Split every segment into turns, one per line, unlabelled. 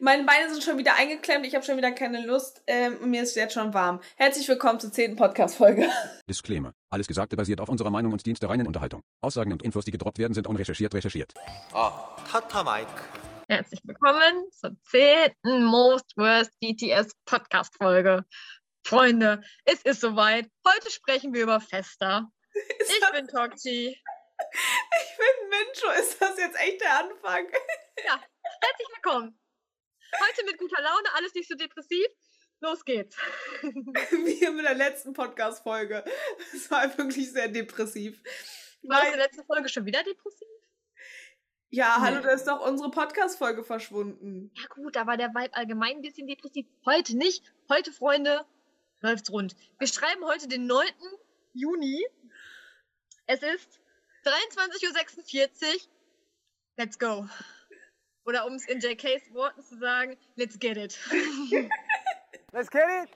Meine Beine sind schon wieder eingeklemmt, ich habe schon wieder keine Lust ähm, und mir ist jetzt schon warm. Herzlich willkommen zur zehnten Podcast-Folge.
Disclaimer. Alles Gesagte basiert auf unserer Meinung und dient der reinen Unterhaltung. Aussagen und Infos, die gedroppt werden, sind unrecherchiert recherchiert.
Oh, Tata Mike.
Herzlich willkommen zur zehnten Most Worst BTS Podcast-Folge. Freunde, es ist soweit. Heute sprechen wir über Festa.
Ist
ich bin Tokchi.
Ich bin Mincho. Ist das jetzt echt der Anfang?
Ja, herzlich willkommen. Heute mit guter Laune, alles nicht so depressiv. Los geht's.
Wie mit der letzten Podcast-Folge. Es war wirklich sehr depressiv.
War
Weil,
die letzte Folge schon wieder depressiv?
ja, hallo, da ist doch unsere Podcast-Folge verschwunden.
Ja gut, da war der Vibe allgemein ein bisschen depressiv. Heute nicht. Heute, Freunde, läuft's rund. Wir schreiben heute den 9. Juni. Es ist 23.46 Uhr. Let's go. Oder um es in JKs Worten zu sagen, let's get it.
Let's get it.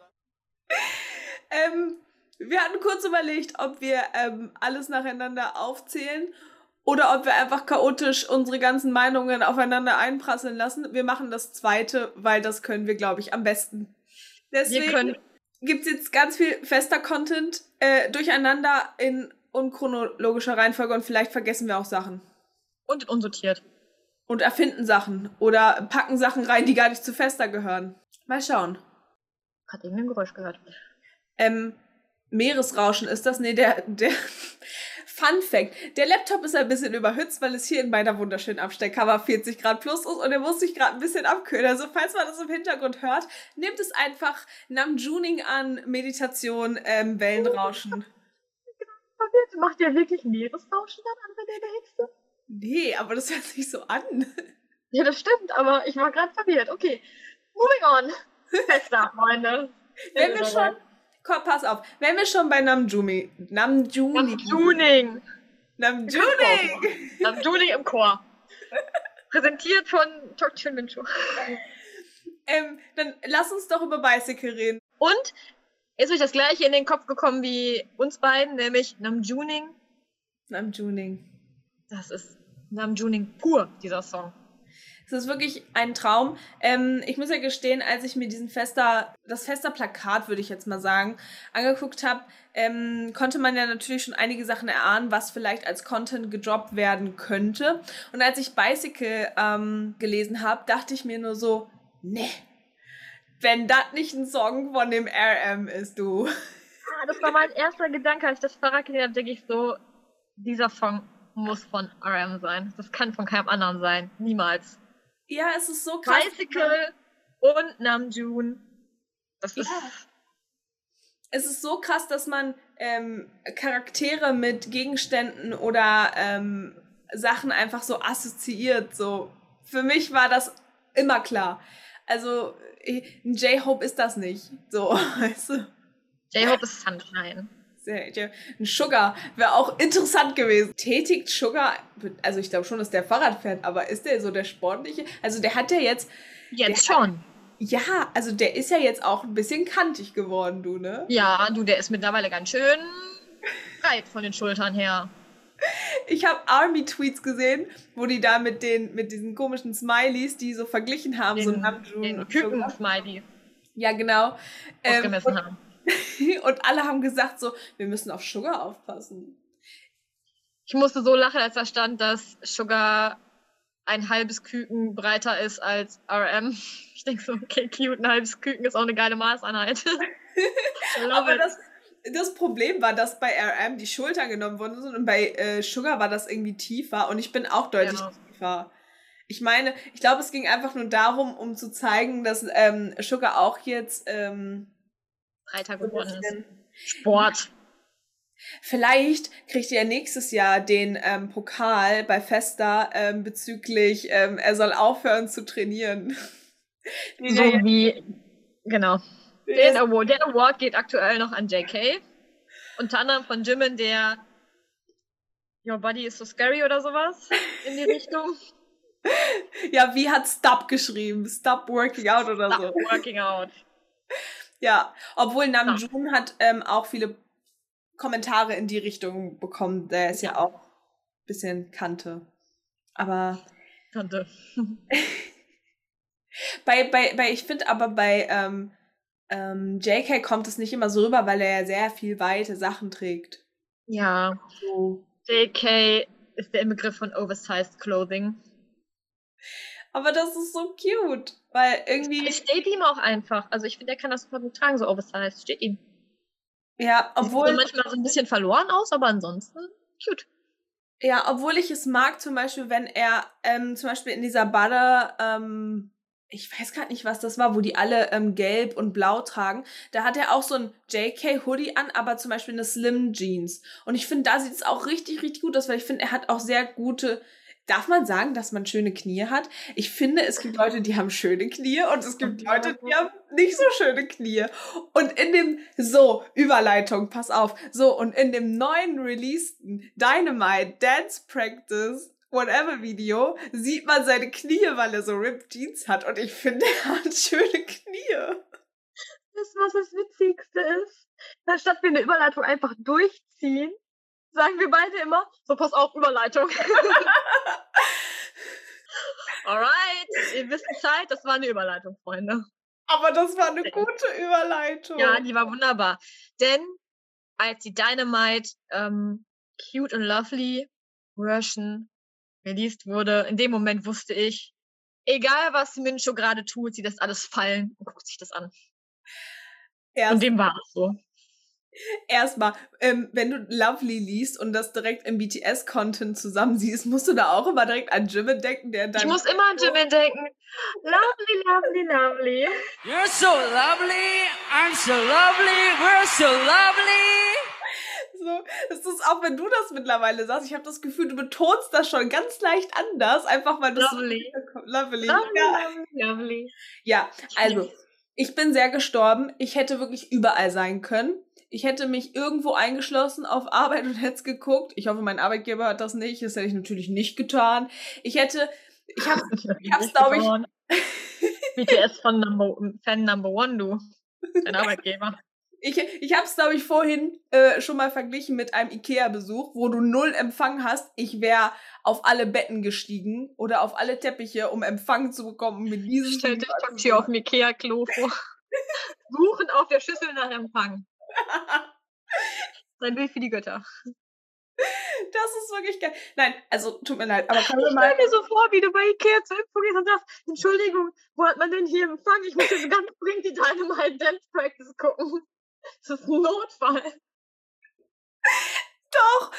Ähm, wir hatten kurz überlegt, ob wir ähm, alles nacheinander aufzählen oder ob wir einfach chaotisch unsere ganzen Meinungen aufeinander einprasseln lassen. Wir machen das zweite, weil das können wir, glaube ich, am besten. Deswegen
können,
gibt's jetzt ganz viel fester Content äh, durcheinander in unchronologischer Reihenfolge und vielleicht vergessen wir auch Sachen.
und unsortiert.
Und erfinden Sachen oder packen Sachen rein, die gar nicht zu fester gehören. Mal schauen.
Hat irgendein Geräusch gehört.
Ähm, Meeresrauschen ist das? Nee, der, der Fun Fact. Der Laptop ist ein bisschen überhitzt, weil es hier in meiner wunderschönen Abstellkammer 40 Grad plus ist und er muss sich gerade ein bisschen abkühlen. Also falls man das im Hintergrund hört, nehmt es einfach Namjuning an, Meditation, ähm, Wellenrauschen.
Macht ihr wirklich Meeresrauschen dann an, wenn der Hitze?
Nee, aber das hört sich so an.
Ja, das stimmt, aber ich war gerade verwirrt. Okay, moving on. Fester, Freunde.
Wenn wir schon, komm, pass auf, wenn wir schon bei Namjumi, Namjuni,
Tuning.
Namjuning,
Tuning im Chor. Präsentiert von Tokchun Mincho.
ähm, dann lass uns doch über Bicycle reden.
Und ist euch das gleiche in den Kopf gekommen wie uns beiden, nämlich Namjuning.
Namjuning.
Das ist Namjuning pur, dieser Song.
Es ist wirklich ein Traum. Ähm, ich muss ja gestehen, als ich mir diesen Fester, das Fester-Plakat, würde ich jetzt mal sagen, angeguckt habe, ähm, konnte man ja natürlich schon einige Sachen erahnen, was vielleicht als Content gedroppt werden könnte. Und als ich Bicycle ähm, gelesen habe, dachte ich mir nur so, ne, wenn das nicht ein Song von dem RM ist, du.
Ah, das war mein erster Gedanke, als ich das gesehen habe, denke ich so, dieser Song muss von RM sein. Das kann von keinem anderen sein. Niemals.
Ja, es ist so krass.
Bicycle und Namjoon. Das ist.
Ja. es ist so krass, dass man ähm, Charaktere mit Gegenständen oder ähm, Sachen einfach so assoziiert. So für mich war das immer klar. Also ein J-Hope ist das nicht. So, weißt du.
J-Hope ist Sunshine.
Ein Sugar wäre auch interessant gewesen. Tätigt Sugar, also ich glaube schon, dass der Fahrrad fährt, aber ist der so der sportliche? Also der hat ja jetzt,
Jetzt schon.
ja, also der ist ja jetzt auch ein bisschen kantig geworden, du, ne?
Ja, du, der ist mittlerweile ganz schön breit von den Schultern her.
Ich habe Army-Tweets gesehen, wo die da mit den mit diesen komischen Smileys, die so verglichen haben, so
Den,
Namjoon
den. Küken-Smiley
Ja, genau. Ähm,
ausgemessen haben.
und, alle haben gesagt so, wir müssen auf Sugar aufpassen.
Ich musste so lachen, als da stand, dass Sugar ein halbes Küken breiter ist als RM. Ich denke so, okay, cute, ein halbes Küken ist auch eine geile Maßeinheit.
Aber
it.
das, das Problem war, dass bei RM die Schultern genommen worden sind und bei äh, Sugar war das irgendwie tiefer und ich bin auch deutlich
Ja.
tiefer. Ich meine, ich glaube, es ging einfach nur darum, um zu zeigen, dass ähm, Sugar auch jetzt ähm,
breiter geworden ist. Sport.
Vielleicht kriegt er nächstes Jahr den ähm, Pokal bei Festa ähm, bezüglich, ähm, er soll aufhören zu trainieren.
So wie, genau. Den Award, der Award geht aktuell noch an JK. Unter anderem von Jimin, der Your Body is so scary oder sowas in die Richtung.
ja, wie hat Stop geschrieben? Stop working out oder so.
Stop working out.
Ja, obwohl Namjoon hat ähm, auch viele Kommentare in die Richtung bekommen. Der ist ja,
Ja.
auch ein bisschen Kante. Aber
Tante.
Bei, bei, bei, ich finde aber bei ähm, ähm, JK kommt es nicht immer so rüber, weil er ja sehr viel weite Sachen trägt.
Ja.
So.
JK ist der Inbegriff von Oversized Clothing.
Aber das ist so cute, weil irgendwie.
Es steht ihm auch einfach. Also ich finde, er kann das super gut tragen, so Oversized. Steht ihm.
Ja,
Obwohl. Sieht
obwohl.
manchmal so ein bisschen verloren aus, aber ansonsten cute.
Ja, obwohl ich es mag, zum Beispiel, wenn er ähm, zum Beispiel in dieser Baller, ähm, ich weiß gerade nicht, was das war, wo die alle ähm, gelb und blau tragen, da hat er auch so ein JK-Hoodie an, aber zum Beispiel eine Slim Jeans. Und ich finde, da sieht es auch richtig, richtig gut aus, weil ich finde, er hat auch sehr gute. Darf man sagen, dass man schöne Knie hat? Ich finde, es gibt Leute, die haben schöne Knie und es gibt Leute, die haben nicht so schöne Knie. Und in dem, so, Überleitung, pass auf. So, und in dem neuen releaseden Dynamite Dance Practice Whatever Video sieht man seine Knie, weil er so Ripped Jeans hat. Und ich finde, er hat schöne Knie.
Das, was das Witzigste ist, anstatt wir eine Überleitung einfach durchziehen, sagen wir beide immer, so pass auf, Überleitung. Alright, ihr wisst Bescheid, das war eine Überleitung, Freunde.
Aber das war eine gute Überleitung.
Ja, die war wunderbar. Denn als die Dynamite ähm, Cute and Lovely Version released wurde, in dem Moment wusste ich, egal was Mincho gerade tut, sie lässt alles fallen und guckt sich das an.
Erst,
Und dem war es so.
Erstmal, ähm, wenn du Lovely liest und das direkt im BTS-Content zusammen siehst, musst du da auch immer direkt an Jimin denken, der dann.
Ich muss immer an Jimin denken. Lovely, lovely, lovely.
You're so lovely, I'm so lovely, we're so lovely.
So, das ist auch, wenn du das mittlerweile sagst, ich habe das Gefühl, du betonst das schon ganz leicht anders, einfach weil das
Lovely.
so lovely.
Lovely,
Ja.
lovely, lovely.
ja, also, ich bin sehr gestorben. Ich hätte wirklich überall sein können. Ich hätte mich irgendwo eingeschlossen auf Arbeit und hätte es geguckt. Ich hoffe, mein Arbeitgeber hat das nicht. Das hätte ich natürlich nicht getan. Ich hätte, ich habe ich hab's, glaub ich-
BTS von Number, Fan Number One, du. Dein Arbeitgeber.
Ich, ich habe es, glaube ich, vorhin äh, schon mal verglichen mit einem Ikea-Besuch, wo du null Empfang hast. Ich wäre auf alle Betten gestiegen oder auf alle Teppiche, um Empfang zu bekommen. Mit diesem
Stell dich auf dem Ikea-Klo vor. Suchen auf der Schüssel nach Empfang. Sein Bild für die Götter.
Das ist wirklich geil. Nein, also tut mir leid, aber können
Ich
mal.
stell mir so vor, wie du bei Ikea zur Impfung gehst und sagst, Entschuldigung, wo hat man denn hier Empfang? Ich muss jetzt ganz dringend die Dynamite Dance Practice gucken. Das ist ein Notfall.
Doch!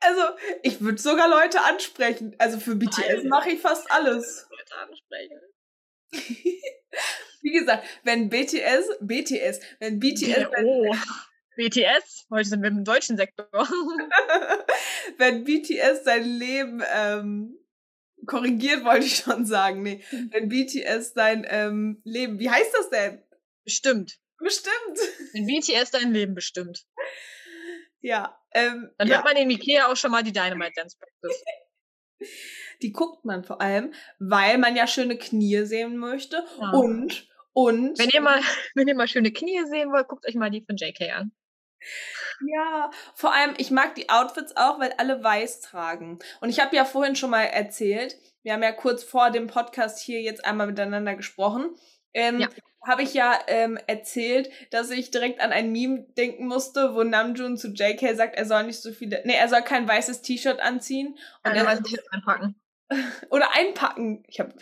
Also, ich würde sogar Leute ansprechen. Also für BTS mache ich fast alles.
Leute ansprechen.
Wie gesagt, wenn BTS, BTS, wenn BTS,
oh. BTS, heute sind wir im deutschen Sektor.
wenn BTS sein Leben ähm, korrigiert, wollte ich schon sagen. Nee, wenn BTS sein ähm, Leben, wie heißt das denn?
Bestimmt.
Bestimmt.
Wenn BTS dein Leben bestimmt.
Ja, ähm,
Dann
ja.
hört man in Ikea auch schon mal die Dynamite Dance Practice.
die guckt man vor allem, weil man ja schöne Knie sehen möchte
Ja.
und und
Wenn ihr mal, wenn ihr mal schöne Knie sehen wollt, guckt euch mal die von JK an.
Ja, vor allem, ich mag die Outfits auch, weil alle weiß tragen. Und ich habe ja vorhin schon mal erzählt, wir haben ja kurz vor dem Podcast hier jetzt einmal miteinander gesprochen. Ähm,
Ja.
Habe ich ja ähm, erzählt, dass ich direkt an ein Meme denken musste, wo Namjoon zu JK sagt, er soll nicht so viele, nee, er soll kein weißes T-Shirt anziehen und
Und
er soll,
T-Shirt anpacken.
oder einpacken. Ich habe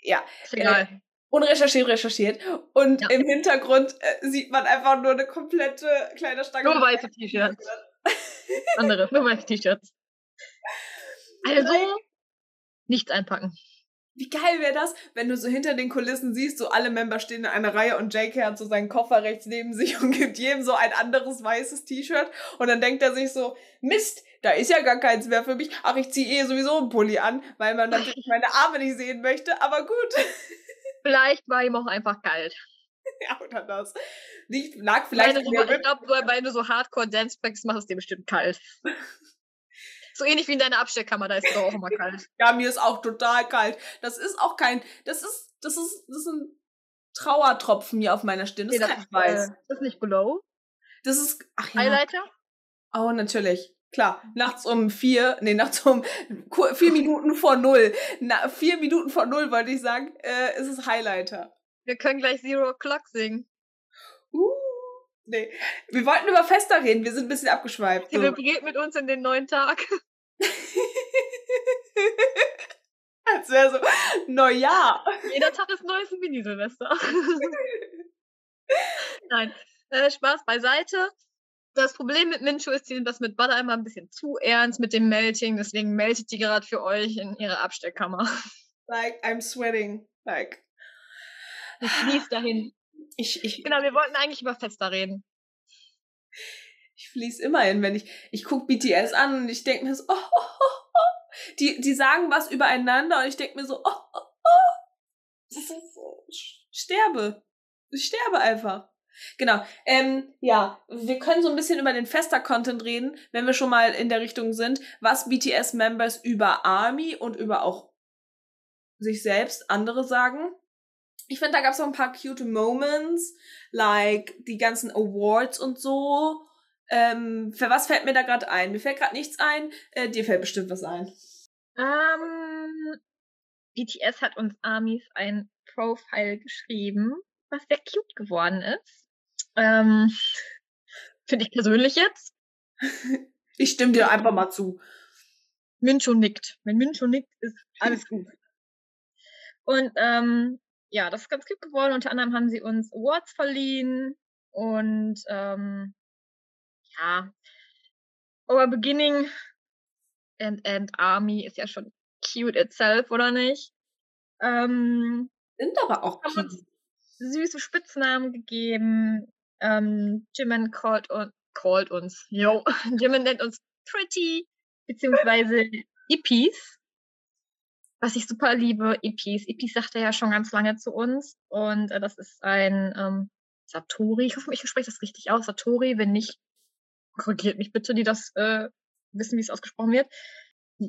ja
Ist egal.
Unrecherchiert recherchiert und
Ja.
im Hintergrund äh, sieht man einfach nur eine komplette kleine Stange.
Nur weiße T-Shirts. Andere, nur weiße T-Shirts. Also, nichts einpacken.
Wie geil wäre das, wenn du so hinter den Kulissen siehst, so alle Member stehen in einer Reihe und JK hat so seinen Koffer rechts neben sich und gibt jedem so ein anderes weißes T-Shirt und dann denkt er sich so, Mist, da ist ja gar keins mehr für mich. Ach, ich ziehe eh sowieso einen Pulli an, weil man natürlich meine Arme nicht sehen möchte, aber gut.
Vielleicht war ihm auch einfach kalt.
ja, oder das. Nicht, lag vielleicht an
so, ich glaube, weil du so Hardcore Dance Practice machst, ist dir bestimmt kalt. So ähnlich wie in deiner Abstellkammer, da ist es auch immer kalt.
Ja, mir ist auch total kalt. Das ist auch kein, das ist, das ist, das sind Trauertropfen hier auf meiner Stirn. Das ist kein Weiß.
äh, das ist nicht Glow.
Das ist, ach ja.
Highlighter?
Oh, natürlich. Klar, nachts um vier, nee, nachts um vier Minuten vor null, na, vier Minuten vor null wollte ich sagen, äh, ist es Highlighter.
Wir können gleich Zero O'Clock singen.
Uh, nee. Wir wollten über Fester reden, wir sind ein bisschen abgeschweift. So.
Zelebriert mit uns in den neuen Tag.
Als wäre so Neujahr.
Jeder Tag ist neues Mini-Silvester. Nein, äh, Spaß beiseite. Das Problem mit Mincho ist, die sind das mit Butter immer ein bisschen zu ernst mit dem Melting, deswegen meltet die gerade für euch in ihre Abstellkammer.
Like, I'm sweating. Like,
Ich fließ dahin.
ich, ich,
Genau, wir wollten eigentlich über Fester reden.
ich fließ immer hin, wenn ich, ich guck BTS an und ich denke mir so, oh, oh, oh, oh. Die, die sagen was übereinander und ich denke mir so, oh, oh, oh. Ich sterbe. Ich sterbe einfach. Genau. Ähm, ja, wir können so ein bisschen über den Fester-Content reden, wenn wir schon mal in der Richtung sind, was BTS-Members über Army und über auch sich selbst andere sagen. Ich finde, da gab es auch ein paar cute Moments, like die ganzen Awards und so. Ähm, für was fällt mir da gerade ein? Mir fällt gerade nichts ein. Äh, dir fällt bestimmt was ein.
Ähm, BTS hat uns Armies ein Profile geschrieben, was sehr cute geworden ist. Ähm, Finde ich persönlich jetzt.
Ich stimme dir einfach mal zu.
Mincho nickt. Wenn Mincho nickt, ist alles gut. Und ähm, ja, das ist ganz cute geworden. Unter anderem haben sie uns Awards verliehen und ähm, ja, Our Beginning and End Army ist ja schon cute itself, oder nicht? Ähm,
Sind aber auch cute.
süße Spitznamen gegeben. Ähm, Jimin called, un called uns, yo, Jimin nennt uns Pretty, beziehungsweise Ippies, was ich super liebe, Ippies. Ippies sagt er ja schon ganz lange zu uns und äh, das ist ein ähm, Satori, ich hoffe, ich spreche das richtig aus, Satori, wenn nicht, korrigiert mich bitte, die das äh, wissen, wie es ausgesprochen wird.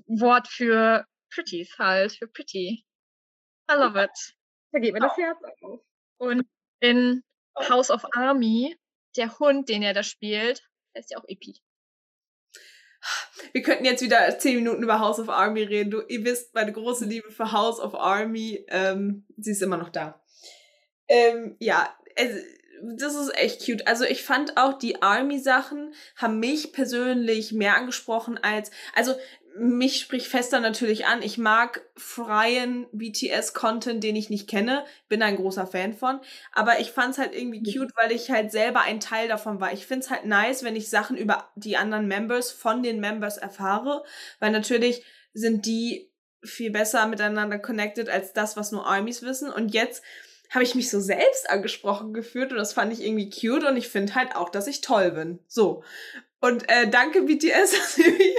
Wort für Pretties halt, für Pretty. I love it. Da geht mir das Herz auf. Und in House of Army, der Hund, den er da spielt, heißt ja auch Epi.
Wir könnten jetzt wieder zehn Minuten über House of Army reden. Du, ihr wisst, meine große Liebe für House of Army, ähm, sie ist immer noch da. Ähm, ja, also, das ist echt cute. Also ich fand auch die Army-Sachen haben mich persönlich mehr angesprochen als, also mich spricht Fester natürlich an. Ich mag freien BTS-Content, den ich nicht kenne. Bin ein großer Fan von. Aber ich fand's halt irgendwie cute, weil ich halt selber ein Teil davon war. Ich find's halt nice, wenn ich Sachen über die anderen Members von den Members erfahre. Weil natürlich sind die viel besser miteinander connected als das, was nur Armies wissen. Und jetzt habe ich mich so selbst angesprochen gefühlt und das fand ich irgendwie cute und ich finde halt auch, dass ich toll bin. So. Und äh, danke BTS, dass ihr mich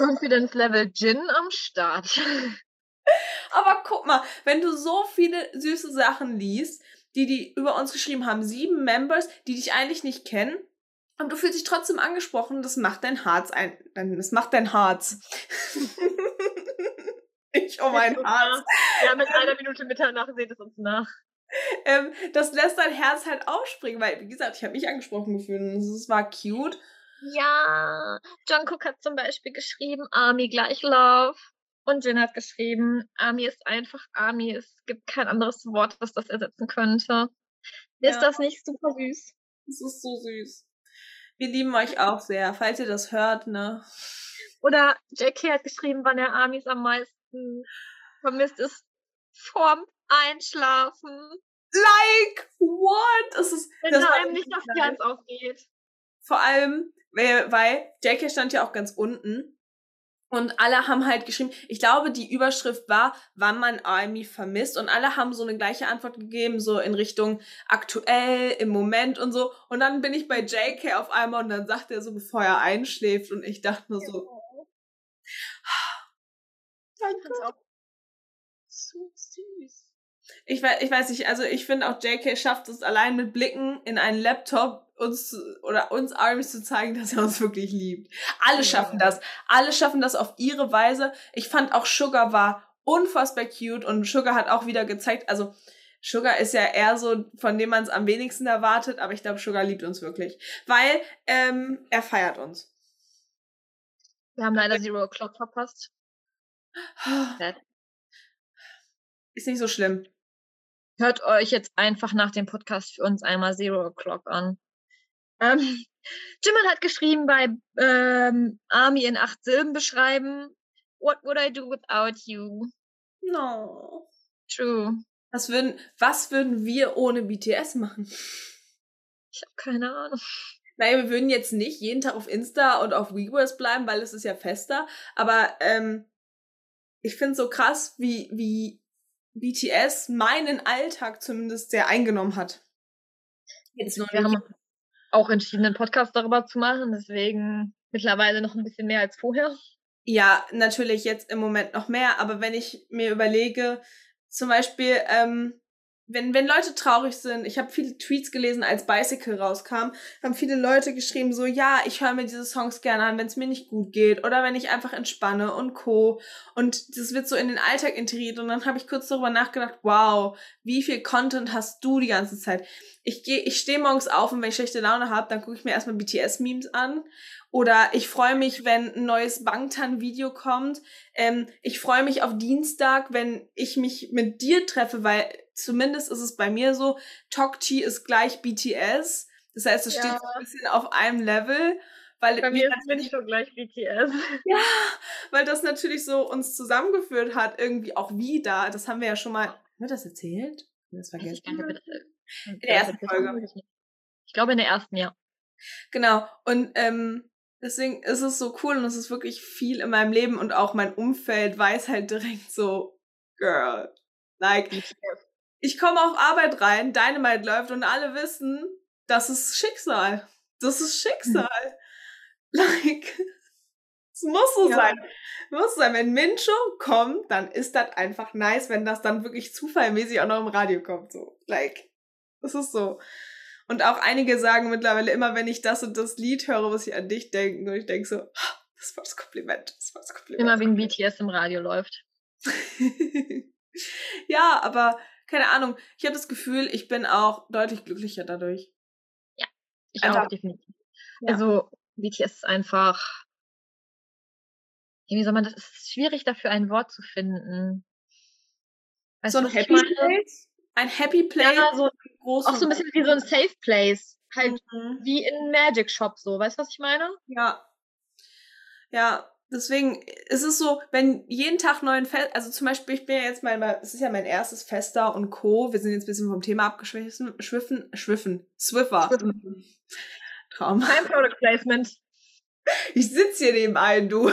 Confidence Level Jin am Start.
Aber guck mal, wenn du so viele süße Sachen liest, die die über uns geschrieben haben, sieben Members, die dich eigentlich nicht kennen, und du fühlst dich trotzdem angesprochen, das macht dein Herz ein, das macht dein Herz. ich um mein Herz.
Ja, mit einer Minute Mitternacht seht es uns nach.
Ähm, das lässt dein Herz halt aufspringen, weil, wie gesagt, ich habe mich angesprochen gefühlt und es war cute.
Ja, Jungkook hat zum Beispiel geschrieben, Army gleich Love. Und Jin hat geschrieben, Army ist einfach Army. Es gibt kein anderes Wort, was das ersetzen könnte. Ist
Ja.
das nicht super süß?
Das ist so süß. Wir lieben euch auch sehr, falls ihr das hört, ne?
Oder JK hat geschrieben, wann er Armys am meisten vermisst ist. Vorm Einschlafen.
Like, what? Das ist,
Wenn
das
nicht das Herz aufgeht.
Vor allem, weil, weil JK stand ja auch ganz unten. Und alle haben halt geschrieben, ich glaube, die Überschrift war, wann man Army vermisst. Und alle haben so eine gleiche Antwort gegeben, so in Richtung aktuell, im Moment und so. Und dann bin ich bei JK auf einmal und dann sagt er so, bevor er einschläft. Und ich dachte nur so, danke.
find's auch so süß.
Ich weiß, ich weiß nicht, also ich finde auch JK schafft es allein mit Blicken in einen Laptop uns zu- oder uns Armies zu zeigen, dass er uns wirklich liebt. Alle schaffen das. Alle schaffen das auf ihre Weise. Ich fand auch Sugar war unfassbar cute und Sugar hat auch wieder gezeigt, also Sugar ist ja eher so, von dem man es am wenigsten erwartet, aber ich glaube, Sugar liebt uns wirklich. Weil ähm, er feiert uns.
Wir haben leider Zero O'Clock verpasst. Sad.
Ist nicht so schlimm.
Hört euch jetzt einfach nach dem Podcast für uns einmal Zero O'Clock an. Ähm, Jimin hat geschrieben bei ähm, Army in acht Silben beschreiben. What would I do without you?
No.
True.
Was würden, was würden wir ohne BTS machen?
Ich habe keine Ahnung.
Naja, wir würden jetzt nicht jeden Tag auf Insta und auf Weverse bleiben, weil es ist ja fester. Aber ähm, ich finde so krass, wie, wie BTS meinen Alltag zumindest sehr eingenommen hat. Jetzt noch
Wir haben auch entschieden, einen Podcast darüber zu machen, deswegen mittlerweile noch ein bisschen mehr als vorher.
Ja, natürlich jetzt im Moment noch mehr, aber wenn ich mir überlege, zum Beispiel, ähm, wenn, wenn Leute traurig sind, ich habe viele Tweets gelesen, als Bicycle rauskam, haben viele Leute geschrieben, so, ja, ich höre mir diese Songs gerne an, wenn es mir nicht gut geht oder wenn ich einfach entspanne und Co. Und das wird so in den Alltag integriert und dann habe ich kurz darüber nachgedacht, wow, wie viel Content hast du die ganze Zeit? Ich gehe, ich stehe morgens auf und wenn ich schlechte Laune habe, dann gucke ich mir erstmal BTS-Memes an. Oder ich freue mich, wenn ein neues Bangtan-Video kommt. Ähm, ich freue mich auf Dienstag, wenn ich mich mit dir treffe, weil zumindest ist es bei mir so, Tokchi ist gleich BTS. Das heißt, es
Ja.
steht so ein bisschen auf einem Level. Weil
Bei mir ist es nicht so gleich BTS.
ja, weil das natürlich so uns zusammengeführt hat, irgendwie auch wieder. Das haben wir ja schon mal. Haben wir das erzählt? Das
ich gar nicht, ob wir das-
In der ersten Folge.
Ich glaube in der ersten, ja.
Genau. Und ähm, deswegen ist es so cool und es ist wirklich viel in meinem Leben und auch mein Umfeld weiß halt direkt so, Girl, like, ich komme auf Arbeit rein, Dynamite läuft und alle wissen, das ist Schicksal. Das ist Schicksal. Like, es muss so
Ja.
sein. Muss sein. Wenn Mincho kommt, dann ist das einfach nice, wenn das dann wirklich zufallmäßig auch noch im Radio kommt. So, like, das ist so. Und auch einige sagen mittlerweile immer, wenn ich das und das Lied höre, was ich an dich denke. Und ich denke so, "Ah, das war das Kompliment. Das war das Kompliment.
Immer wegen BTS im Radio läuft.
ja, aber keine Ahnung. Ich habe das Gefühl, ich bin auch deutlich glücklicher dadurch.
Ich
Einfach-
auch, definitiv.
Ja.
Also, BTS ist einfach. Wie soll man das? Es ist schwierig dafür ein Wort zu finden. Weißt
so ein Happy? Place? Ein Happy Place?
Ja, so,
groß
auch so ein bisschen wie so ein Safe Place. Halt
Mhm.
wie in Magic Shop so. Weißt du, was ich meine?
Ja. Ja, deswegen ist es so, wenn jeden Tag neuen Fest, also zum Beispiel, ich bin ja jetzt mal, es ist ja mein erstes Fester und Co. Wir sind jetzt ein bisschen vom Thema abgeschwiffen, schwiffen, schwiffen, Swiffer. Traum.
Kein Product Placement.
Ich sitze hier nebenein, du.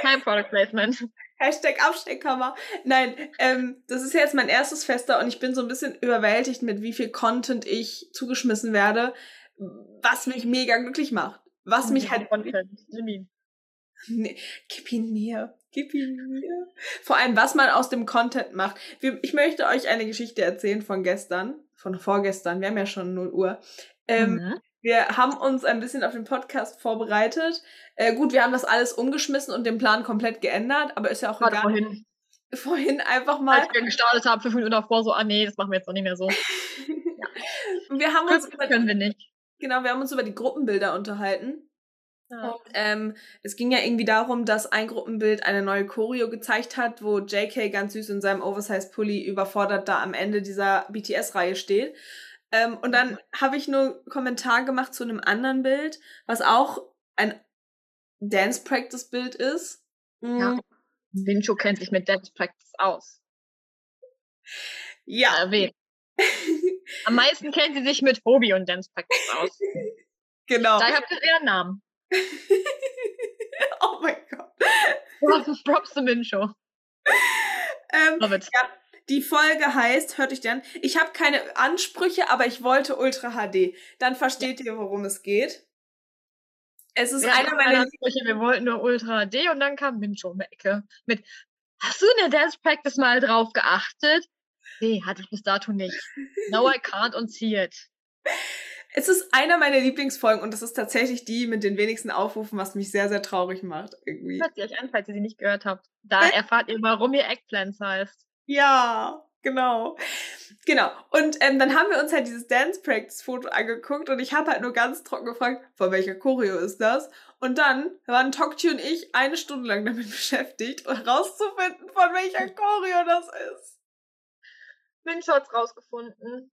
Kein Product Placement.
Hashtag Absteckkammer. Nein, ähm, das ist jetzt mein erstes Fester und ich bin so ein bisschen überwältigt mit wie viel Content ich zugeschmissen werde, was mich mega glücklich macht. Was mich halt.
Jimmy.
Nee, gib ihn mir. Gib ihn mir. Vor allem, was man aus dem Content macht. Ich möchte euch eine Geschichte erzählen von gestern, von vorgestern. Wir haben ja schon 0 Uhr. Ähm,
Mhm.
Wir haben uns ein bisschen auf den Podcast vorbereitet. Äh, gut, wir haben das alles umgeschmissen und den Plan komplett geändert, aber ist ja auch
Warte,
egal.
vorhin,
Vorhin einfach mal.
als wir gestartet haben, fünf Minuten davor, so, ah nee, das machen wir jetzt noch nicht mehr so.
Wir haben uns
Das können wir nicht.
Genau, wir haben uns über die Gruppenbilder unterhalten.
Ja.
Und ähm, es ging ja irgendwie darum, dass ein Gruppenbild eine neue Choreo gezeigt hat, wo JK ganz süß in seinem Oversize-Pulli überfordert da am Ende dieser BTS-Reihe steht. Ähm, und dann habe ich nur einen Kommentar gemacht zu einem anderen Bild, was auch ein Dance-Practice-Bild ist. Mm,
Ja. Vincho kennt sich mit Dance Practice aus.
ja.
Erwähnt. Am meisten kennt sie sich mit Hobby und Dance Practice aus.
genau.
Daher habt ihr ihren Namen.
oh mein Gott.
Props Props zu Vincho.
Ähm,
Love it.
Ja, die Folge heißt, hört euch dann, ich habe keine Ansprüche, aber ich wollte Ultra HD. Dann versteht ihr, worum es geht. Es ist
Wir
einer meiner
Ansprüche, wir wollten nur Ultra D und dann kam Vincho um die Ecke mit Hast du in der Dance Practice mal drauf geachtet? Nee, hatte ich bis dato nicht. Now I can't unsee it.
Es ist einer meiner Lieblingsfolgen und das ist tatsächlich die mit den wenigsten Aufrufen, was mich sehr, sehr traurig macht. Irgendwie.
Hört sie euch an, falls ihr sie nicht gehört habt. Da erfahrt ihr, warum ihr Eggplants heißt.
Ja. genau. Genau. Und ähm, dann haben wir uns halt dieses Dance Practice Foto angeguckt und ich habe halt nur ganz trocken gefragt, von welcher Choreo ist das? Und dann waren Tokchi und ich eine Stunde lang damit beschäftigt, herauszufinden, von welcher Choreo das ist.
Hat's rausgefunden.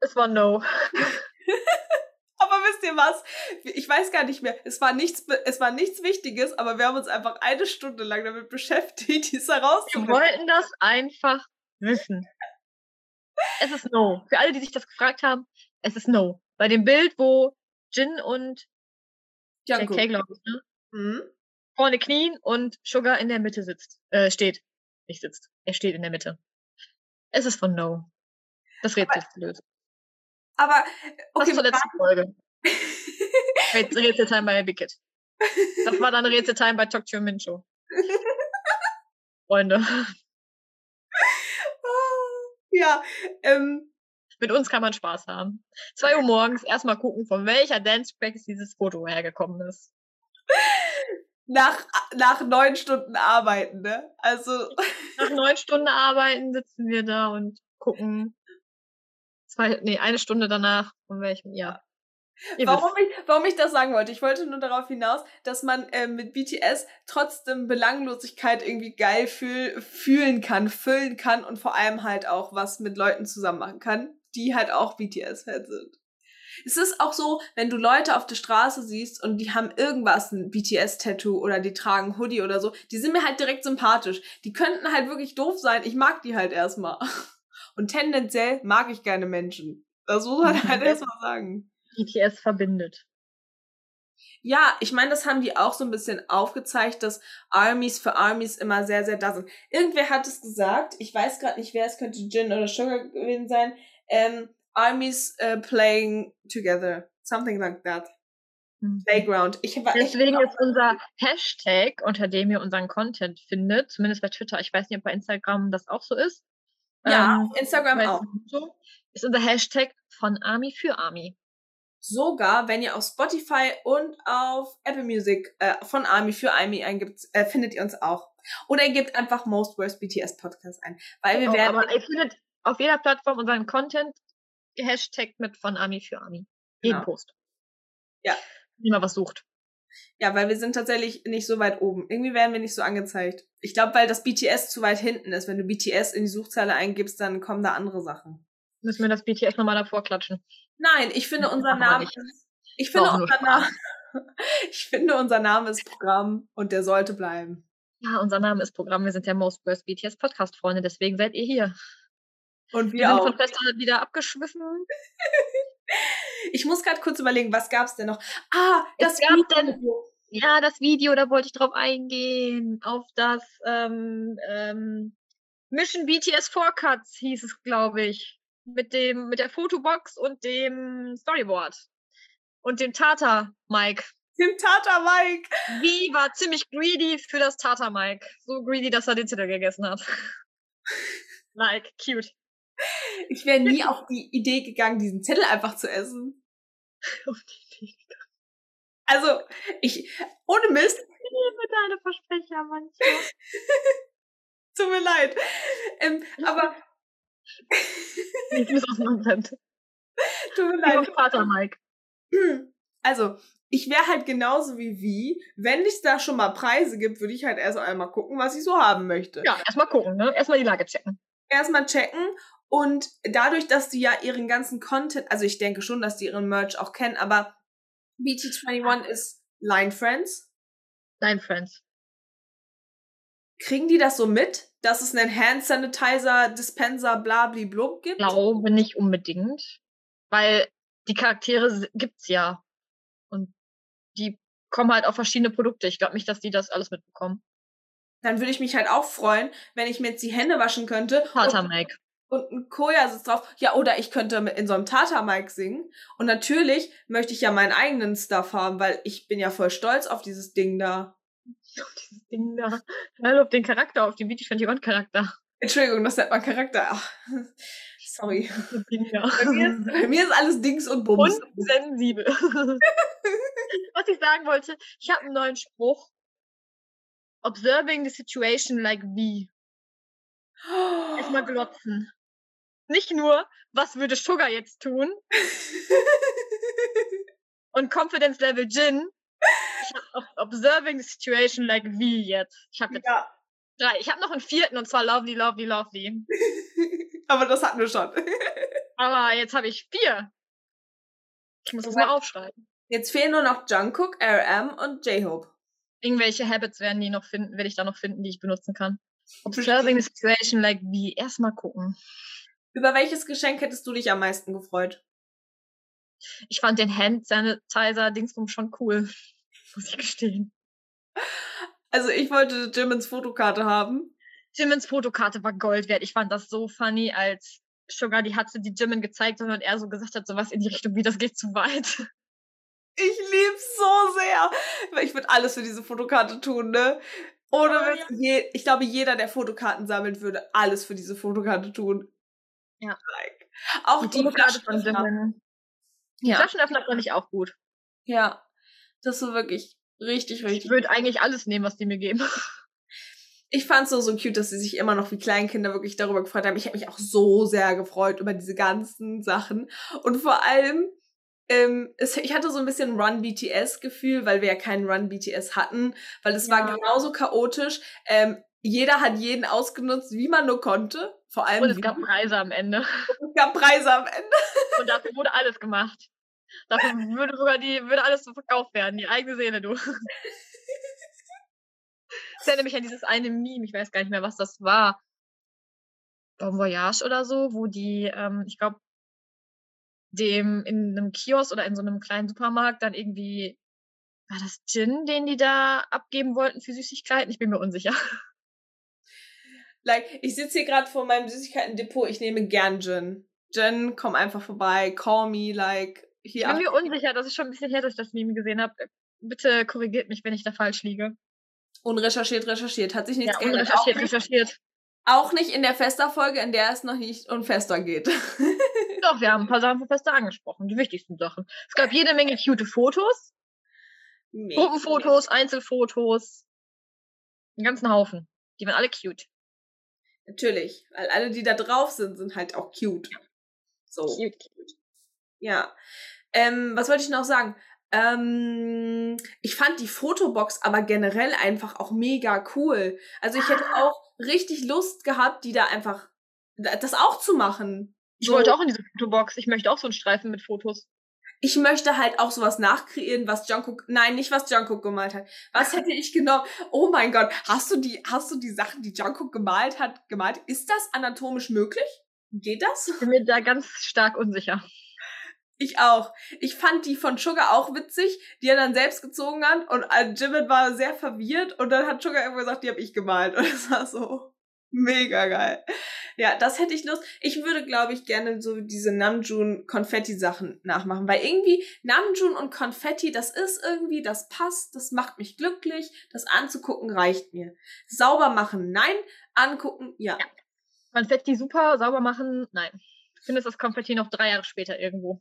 Es war No.
Aber wisst ihr was? Ich weiß gar nicht mehr. Es war nichts, es war nichts Wichtiges, aber wir haben uns einfach eine Stunde lang damit beschäftigt, dies
Wir
herauszufinden.
wollten das einfach wissen. Es ist No. Für alle, die sich das gefragt haben, es ist No. Bei dem Bild, wo Jin und
Jungkook.
JK, glaube ich, ne?
Mhm.
vorne knien und Sugar in der Mitte sitzt. Äh, steht. Nicht sitzt. Er steht in der Mitte. Es ist von No. Das Rätsel ist gelöst.
Aber,
Das
okay,
zur letzten Folge. Räts- Rätseltime bei Big Kid. Das war dann Rätseltime bei Tokyo Mincho. Freunde.
ja, ähm,
Mit uns kann man Spaß haben. Zwei Uhr morgens erstmal gucken, von welcher Dance Practice dieses Foto hergekommen ist.
Nach, nach neun Stunden arbeiten, ne? Also,
Nach neun Stunden Arbeiten sitzen wir da und gucken. Zwei, nee, eine Stunde danach, von welchem, ja. Ihr
warum
wisst.
ich, warum ich das sagen wollte, ich wollte nur darauf hinaus, dass man äh, mit BTS trotzdem Belanglosigkeit irgendwie geil fühl, fühlen kann, füllen kann und vor allem halt auch was mit Leuten zusammen machen kann, die halt auch BTS-Fans sind. Es ist auch so, wenn du Leute auf der Straße siehst und die haben irgendwas, ein BTS-Tattoo oder die tragen Hoodie oder so, die sind mir halt direkt sympathisch. Die könnten halt wirklich doof sein. Ich mag die halt erstmal. Und tendenziell mag ich gerne Menschen. Das muss man halt erstmal sagen.
BTS verbindet.
Ja, ich meine, das haben die auch so ein bisschen aufgezeigt, dass Armies für Armies immer sehr, sehr da sind. Irgendwer hat es gesagt, ich weiß gerade nicht, wer es könnte, Jin oder Sugar gewesen sein, ähm, Armies äh, playing together. Something like that.
Mhm.
Playground. Ich war
Deswegen ist unser Hashtag, unter dem ihr unseren Content findet, zumindest bei Twitter, ich weiß nicht, ob bei Instagram das auch so ist.
ja,
ähm,
Instagram auch.
so, ist unser Hashtag von Army für Army.
Sogar, wenn ihr auf Spotify und auf Apple Music äh, von Army für Army eingibt, äh, findet ihr uns auch. Oder ihr gebt einfach Most Worst BTS Podcast ein. Weil wir
Genau,
werden.
aber ihr findet auf jeder Plattform unseren Content Hashtag mit von Army für Army. Jeden
Genau.
Post.
Ja.
Wie man was sucht.
Ja, weil wir sind tatsächlich nicht so weit oben. Irgendwie werden wir nicht so angezeigt. Ich glaube, weil das BTS zu weit hinten ist. Wenn du BTS in die Suchzeile eingibst, dann kommen da andere Sachen.
Müssen wir das BTS nochmal davor klatschen.
Nein, ich finde unser Name ich finde unser Name, ich finde unser Name ist Programm und der sollte bleiben.
Ja, unser Name ist Programm. Wir sind der Most Worst BTS Podcast Freunde, deswegen seid ihr hier.
Und
Wir
wir
sind
auch.
von Fester wieder abgeschwiffen.
Ich muss gerade kurz überlegen, was gab's denn noch? Ah,
Es
das
gab
Video.
Ja, das Video, da wollte ich drauf eingehen. Auf das ähm, ähm, Mission BTS 4 Cuts hieß es, glaube ich. Mit dem, mit der Fotobox und dem Storyboard. Und dem Tata Mike.
Tim Tata Mike.
Wie war ziemlich greedy für das Tata Mike. So greedy, dass er den Zettel gegessen hat. like, cute.
Ich wäre nie auf die Idee gegangen, diesen Zettel einfach zu essen.
Auf die Idee.
Also, ich, ohne Mist,
Ich liebe deine Versprecher manchmal.
tut mir leid. Ähm, aber,
Ich muss aus meinem Land.
tut mir
Lieber
leid.
Tata Mike.
Also, ich wäre halt genauso wie wie, wenn es da schon mal Preise gibt, würde ich halt erst einmal gucken, was ich so haben möchte.
Ja, erstmal gucken, ne? Erstmal die Lage checken.
Erstmal checken und dadurch, dass die ja ihren ganzen Content, also ich denke schon, dass die ihren Merch auch kennen, aber BT21 ist Line Friends.
Nein, Friends.
Kriegen die das so mit, dass es einen Hand Sanitizer Dispenser blabli-blub gibt?
glaube nicht unbedingt, weil die Charaktere gibt's ja und die kommen halt auf verschiedene Produkte. Ich glaube nicht, dass die das alles mitbekommen.
Dann würde ich mich halt auch freuen, wenn ich mir jetzt die Hände waschen könnte. Und-
Mike.
Und ein Koja sitzt drauf. Ja, oder ich könnte in so einem Tata-Mic singen. Und natürlich möchte ich ja meinen eigenen Stuff haben, weil ich bin ja voll stolz auf dieses Ding da.
Dieses Ding da. Hör auf den Charakter, auf den BT21 Charakter.
Entschuldigung, das nennt man Charakter. Ach, sorry. Bei mir, ist, bei mir ist alles Dings und Bums.
Und sensibel. Was ich sagen wollte, ich habe einen neuen Spruch. Observing the situation like wie. erstmal glotzen. Nicht nur, was würde Sugar jetzt tun? Und Confidence Level Jin. Ich ob- observing the situation like wie jetzt. Ich habe jetzt
ja.
drei. Ich habe noch einen vierten und zwar Lovely, Lovely, Lovely.
Aber das hatten wir schon.
Aber jetzt habe ich vier. Ich muss das mal aufschreiben.
Jetzt fehlen nur noch Jungkook, RM und J-Hope.
Irgendwelche Habits werden die noch finden, werde ich da noch finden, die ich benutzen kann. Observing the situation like wie. Erstmal gucken.
Über welches Geschenk hättest du dich am meisten gefreut?
Ich fand den Hand Sanitizer Dingsbum schon cool. Muss ich gestehen.
Also ich wollte Jimmins Fotokarte haben.
Jimmins Fotokarte war Gold wert. Ich fand das so funny, als Sugar die hatte die Jimin gezeigt hat und er so gesagt hat, sowas in die Richtung wie, das geht zu weit.
Ich lieb's so sehr. Ich würde alles für diese Fotokarte tun, ne? Ohne
Oh,
Witz, je, ich glaube, jeder, der Fotokarten sammelt, würde alles für diese Fotokarte tun.
Ja.
Like. Auch die
von
Flaschenöffner.
Die
Ja.
Flaschenöffner fand ich auch gut.
ja, das war wirklich richtig,
Ich
richtig.
würde eigentlich alles nehmen, was die mir geben.
Ich fand's so, so cute, dass sie sich immer noch wie Kleinkinder wirklich darüber gefreut haben. Ich habe mich auch so sehr gefreut über diese ganzen Sachen. Und vor allem, ähm, es, ich hatte so ein bisschen Run-BTS-Gefühl, weil wir ja keinen Run-BTS hatten, weil es war
Ja.
genauso chaotisch. Ähm, jeder hat jeden ausgenutzt, wie man nur konnte. Vor allem,
Und es gab Preise am Ende.
es gab Preise am Ende.
Und dafür wurde alles gemacht. Dafür würde sogar die, würde alles so verkauft werden. Die eigene Seele, du. Ich erinnere mich an dieses eine Meme, ich weiß gar nicht mehr, was das war. Bon Voyage oder so, wo die, ähm, ich glaube, dem in einem Kiosk oder in so einem kleinen Supermarkt dann irgendwie, war das Gin, den die da abgeben wollten für Süßigkeiten? Ich bin mir unsicher.
Like, ich sitze hier gerade vor meinem Süßigkeiten-Depot, ich nehme gern Gin. Gin, komm einfach vorbei, call me, like,
Ich
hier.
bin mir unsicher, das ist schon ein bisschen her, dass ich das Meme gesehen habe. Bitte korrigiert mich, wenn ich da falsch liege.
Unrecherchiert, recherchiert. Hat sich nichts
Ja,
geändert.
unrecherchiert,
Auch nicht,
recherchiert.
auch nicht in der Fester-Folge, in der es noch nicht um Fester geht.
Doch, wir haben ein paar Sachen von Fester angesprochen, die wichtigsten Sachen. Es gab jede Menge cute Fotos,
Mega.
Gruppenfotos, Einzelfotos, einen ganzen Haufen. Die waren alle cute.
Natürlich. Weil alle, die da drauf sind, sind halt auch cute. So.
Cute.
Ja. Ähm, was wollte ich noch sagen? Ähm, ich fand die Fotobox aber generell einfach auch mega cool. Also ich hätte
Ah.
auch richtig Lust gehabt, die da einfach da- das auch zu machen.
Ich
So.
wollte auch in diese Fotobox. Ich möchte auch so einen Streifen mit Fotos.
Ich möchte halt auch sowas nachkreieren, was Jungkook, nein, nicht was Jungkook gemalt hat. Was hätte ich genommen? Oh mein Gott, hast du die, hast du die Sachen, die Jungkook gemalt hat, gemalt? Ist das anatomisch möglich? Geht das?
Ich bin mir da ganz stark unsicher.
Ich auch. Ich fand die von Sugar auch witzig, die er dann selbst gezogen hat und äh, Jimin war sehr verwirrt und dann hat Sugar irgendwo gesagt, die habe ich gemalt und das war so mega geil. Ja, das hätte ich Lust. Ich würde, glaube ich, gerne so diese Namjoon Konfetti Sachen nachmachen, weil irgendwie Namjoon und Konfetti, das ist irgendwie, das passt, das macht mich glücklich, das anzugucken reicht mir. Sauber machen, nein, angucken, ja.
Konfetti super, sauber machen, nein. Ich finde das Konfetti noch drei Jahre später irgendwo.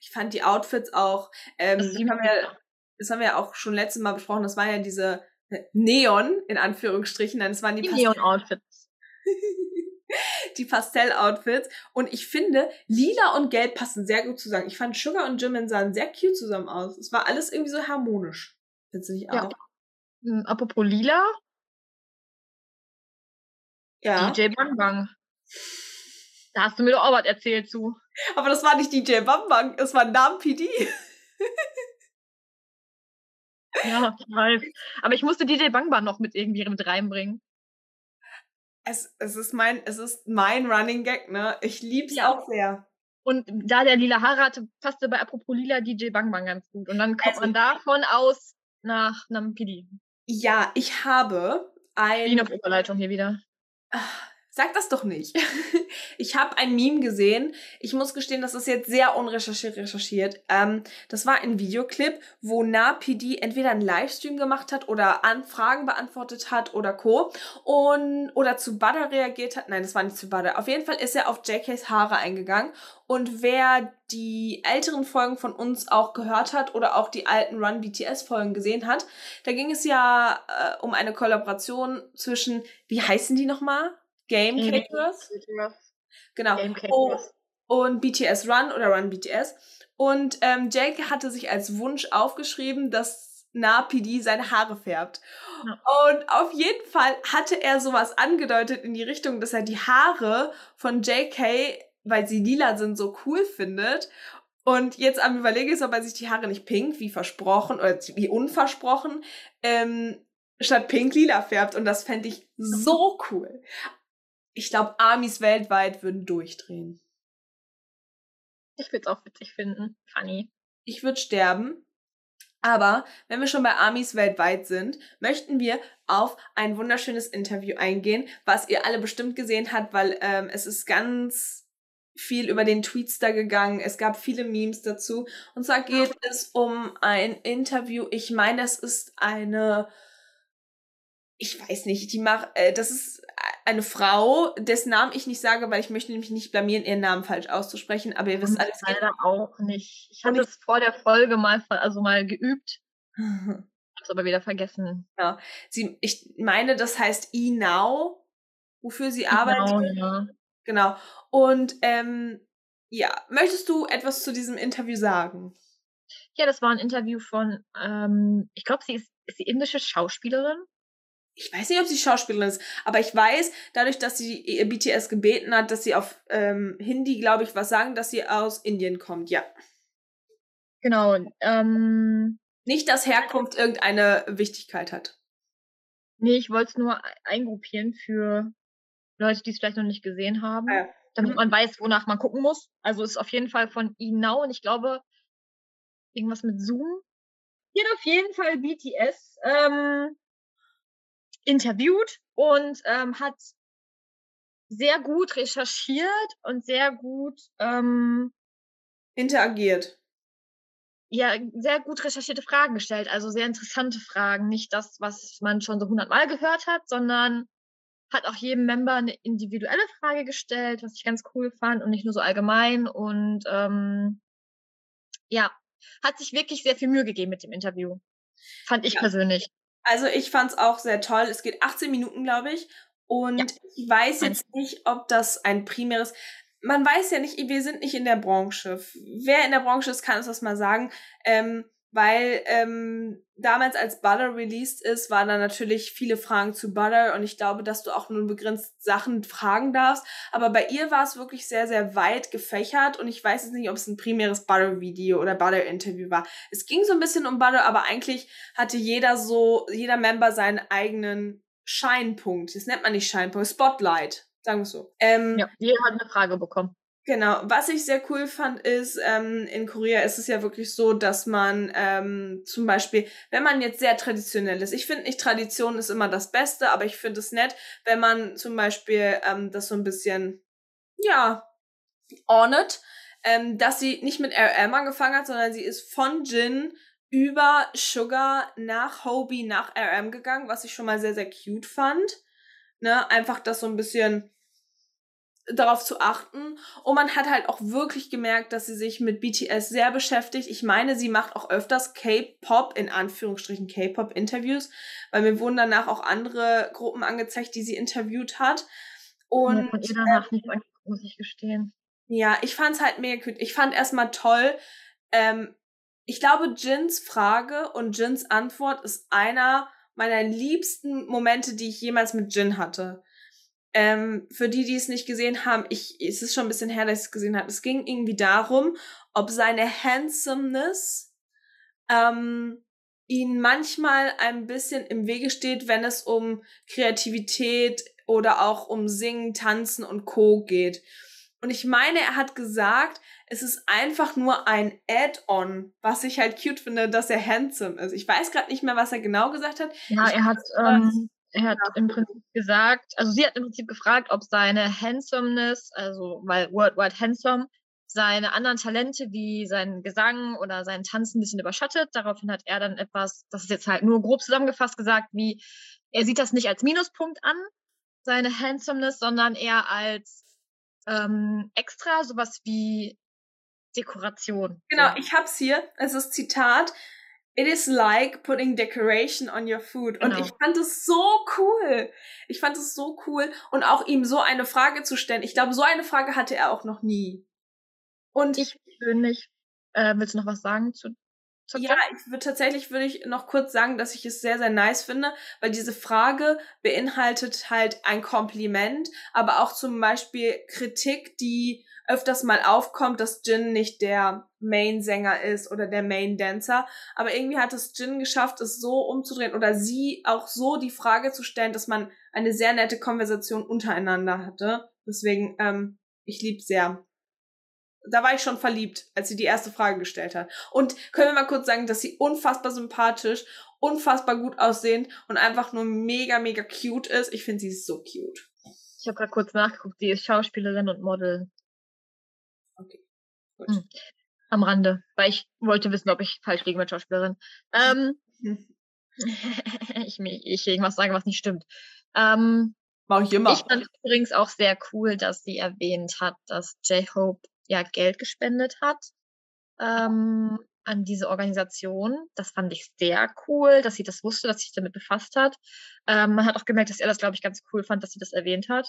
Ich fand die Outfits auch, ähm,
Das
haben wir, das haben wir ja auch schon letztes Mal besprochen, das waren ja diese Neon, in Anführungsstrichen, nein, das waren die,
Die Neon-Outfits.
die Pastell-Outfits. Und ich finde, lila und gelb passen sehr gut zusammen. Ich fand Sugar und Jimin sahen sehr cute zusammen aus. Es war alles irgendwie so harmonisch. Findest du nicht
Ja.
auch?
Hm, Apropos lila,
Ja.
DJ Bang Bang. Da hast du mir doch auch was erzählt zu.
Aber das war nicht DJ Bambang, es war Nam PD.
Ja, ich weiß. Aber ich musste DJ Bang Bang noch mit irgendwie mit reinbringen.
Es, es ist mein, es ist mein Running Gag, ne? Ich lieb's
Ja.
auch sehr.
Und da der lila Haare hatte, passte bei apropos lila DJ Bang Bang ganz gut. Und dann kommt
Also-
man davon aus nach PD.
Ja, ich habe ein.
Wien auf Überleitung hier wieder.
Ah, Sag das doch nicht. Ich habe ein Meme gesehen. Ich muss gestehen, das ist jetzt sehr unrecherchiert recherchiert. Ähm, das war ein Videoclip, wo NaPD entweder einen Livestream gemacht hat oder Anfragen beantwortet hat oder Co. Und, oder zu Butter reagiert hat. Nein, das war nicht zu Butter. Auf jeden Fall ist er auf JKs Haare eingegangen. Und wer die älteren Folgen von uns auch gehört hat oder auch die alten Run BTS Folgen gesehen hat, da ging es ja äh, um eine Kollaboration zwischen, wie heißen die nochmal? Game
Game
Caterers. Genau.
Game
Oh,
Caterers.
und BTS Run oder Run BTS. Und ähm, Jake hatte sich als Wunsch aufgeschrieben, dass Na PD seine Haare färbt. Und auf jeden Fall hatte er sowas angedeutet in die Richtung, dass er die Haare von JK, weil sie lila sind, so cool findet. Und jetzt am Überlegen ist, ob er sich die Haare nicht pink, wie versprochen, oder wie unversprochen, ähm, statt pink lila färbt. Und das fände ich so cool. Ich glaube, Armies weltweit würden durchdrehen.
Ich würde es auch witzig finden. Funny.
ich würde sterben. Aber wenn wir schon bei Amis weltweit sind, möchten wir auf ein wunderschönes Interview eingehen, was ihr alle bestimmt gesehen habt, weil ähm, es ist ganz viel über den Tweets da gegangen. Es gab viele Memes dazu. Und zwar geht es um ein Interview. Ich meine, es ist eine, ich weiß nicht, die macht, äh, das ist eine Frau, dessen Namen ich nicht sage, weil ich möchte nämlich nicht blamieren, ihren Namen falsch auszusprechen. Aber ihr wisst
Und
alles.
leider auch nicht. Ich hatte es vor der Folge mal, also mal geübt, hab's aber wieder vergessen.
Sie, ich meine, das heißt eNow, wofür sie arbeitet.
Genau, ja.
Genau. Und ähm, ja, möchtest du etwas zu diesem Interview sagen?
ja, das war ein Interview von, ähm, ich glaube, sie ist, ist sie indische Schauspielerin.
Ich weiß nicht, ob sie Schauspielerin ist, aber ich weiß, dadurch, dass sie ihr BTS gebeten hat, dass sie auf ähm, Hindi, glaube ich, was sagen, dass sie aus Indien kommt. Ja.
Genau. Ähm,
Nicht, dass Herkunft irgendeine Wichtigkeit hat.
nee, ich wollte es nur eingruppieren für Leute, die es vielleicht noch nicht gesehen haben.
Ah, ja.
damit
Mhm.
man weiß, wonach man gucken muss. Also ist auf jeden Fall von Inau und ich glaube irgendwas mit Zoom. Hier auf jeden Fall BTS ähm, interviewt und ähm, hat sehr gut recherchiert und sehr gut ähm,
Interagiert.
ja sehr gut recherchierte Fragen gestellt, also sehr interessante Fragen, nicht das, was man schon so hundertmal gehört hat, sondern hat auch jedem Member eine individuelle Frage gestellt, was ich ganz cool fand und nicht nur so allgemein und ähm, ja, hat sich wirklich sehr viel Mühe gegeben mit dem Interview. Fand ich
Ja.
persönlich.
Also ich fand's auch sehr toll. Es geht 18 Minuten, glaube ich. Und
Ja.
ich weiß jetzt nicht, ob das ein primäres. Man weiß ja nicht, wir sind nicht in der Branche. Wer in der Branche ist, kann uns das mal sagen. Ähm, weil ähm, damals, als Butter released ist, waren da natürlich viele Fragen zu Butter und ich glaube, dass du auch nur begrenzt Sachen fragen darfst. Aber bei ihr war es wirklich sehr, sehr weit gefächert und ich weiß jetzt nicht, ob es ein primäres Butter-Video oder Butter-Interview war. Es ging so ein bisschen um Butter, aber eigentlich hatte jeder so, jeder Member seinen eigenen Scheinpunkt. Das nennt man nicht Scheinpunkt, Spotlight, sagen wir so. Ähm,
Ja, jeder hat eine Frage bekommen.
Genau. Was ich sehr cool fand, ist, ähm, in Korea ist es ja wirklich so, dass man ähm, zum Beispiel, wenn man jetzt sehr traditionell ist, ich finde nicht, Tradition ist immer das Beste, aber ich finde es nett, wenn man zum Beispiel ähm, das so ein bisschen, ja, ordnet, ähm, dass sie nicht mit RM angefangen hat, sondern sie ist von Jin über Sugar nach Hobie nach RM gegangen, was ich schon mal sehr, sehr cute fand. Ne, einfach das so ein bisschen darauf zu achten. Und man hat halt auch wirklich gemerkt, dass sie sich mit BTS sehr beschäftigt. Ich meine, sie macht auch öfters K-Pop, in Anführungsstrichen K-Pop-Interviews, weil mir wurden danach auch andere Gruppen angezeigt, die sie interviewt hat.
Und von ihr danach nicht angeguckt, muss ich gestehen.
ja, ich fand's halt mega cute. Ich fand erstmal toll. Ähm, ich glaube, Jins Frage und Jins Antwort ist einer meiner liebsten Momente, die ich jemals mit Jin hatte. Ähm, für die, die es nicht gesehen haben, ich, es ist schon ein bisschen her, dass ich es gesehen habe. Es ging irgendwie darum, ob seine Handsomeness ähm, ihn manchmal ein bisschen im Wege steht, wenn es um Kreativität oder auch um Singen, Tanzen und Co. geht. Und ich meine, er hat gesagt, es ist einfach nur ein Add-on, was ich halt cute finde, dass er handsome ist. Ich weiß gerade nicht mehr, was er genau gesagt hat.
Ja,
Ich
er hat, ähm, er hat im Prinzip gesagt, also sie hat im Prinzip gefragt, ob seine Handsomeness, also weil Worldwide Handsome, seine anderen Talente wie sein Gesang oder sein Tanzen ein bisschen überschattet. Daraufhin hat er dann etwas, das ist jetzt halt nur grob zusammengefasst gesagt, wie er sieht das nicht als Minuspunkt an, seine Handsomeness, sondern eher als ähm, extra, sowas wie Dekoration.
Genau, ich hab's hier. Es ist Zitat. It is like putting decoration on your food. Und
Genau.
ich fand es so cool. Ich fand es so cool. Und auch ihm so eine Frage zu stellen. Ich glaube, so eine Frage hatte er auch noch nie. Und
Ich persönlich, äh, willst du noch was sagen zu, zu
ja, ich würde tatsächlich würde ich noch kurz sagen, dass ich es sehr, sehr nice finde, weil diese Frage beinhaltet halt ein Kompliment, aber auch zum Beispiel Kritik, die öfters mal aufkommt, dass Jin nicht der Main-Sänger ist oder der Main-Dancer. Aber irgendwie hat es Jin geschafft, es so umzudrehen oder sie auch so die Frage zu stellen, dass man eine sehr nette Konversation untereinander hatte. Deswegen, ähm, ich lieb's sehr. Da war ich schon verliebt, als sie die erste Frage gestellt hat. Und können wir mal kurz sagen, dass sie unfassbar sympathisch, unfassbar gut aussehend und einfach nur mega, mega cute ist. Ich finde sie so cute.
Ich habe gerade kurz nachgeguckt, sie ist Schauspielerin und Model
Gut.
Hm. am Rande, weil ich wollte wissen, ob ich falsch liege mit Schauspielerin. Ähm,
Hm.
ich, ich irgendwas sage, was nicht stimmt. Ähm,
Mach ich immer.
ich fand übrigens auch sehr cool, dass sie erwähnt hat, dass J-Hope ja Geld gespendet hat ähm, an diese Organisation. Das fand ich sehr cool, dass sie das wusste, dass sie sich damit befasst hat. Ähm, man hat auch gemerkt, dass er das, glaube ich, ganz cool fand, dass sie das erwähnt hat.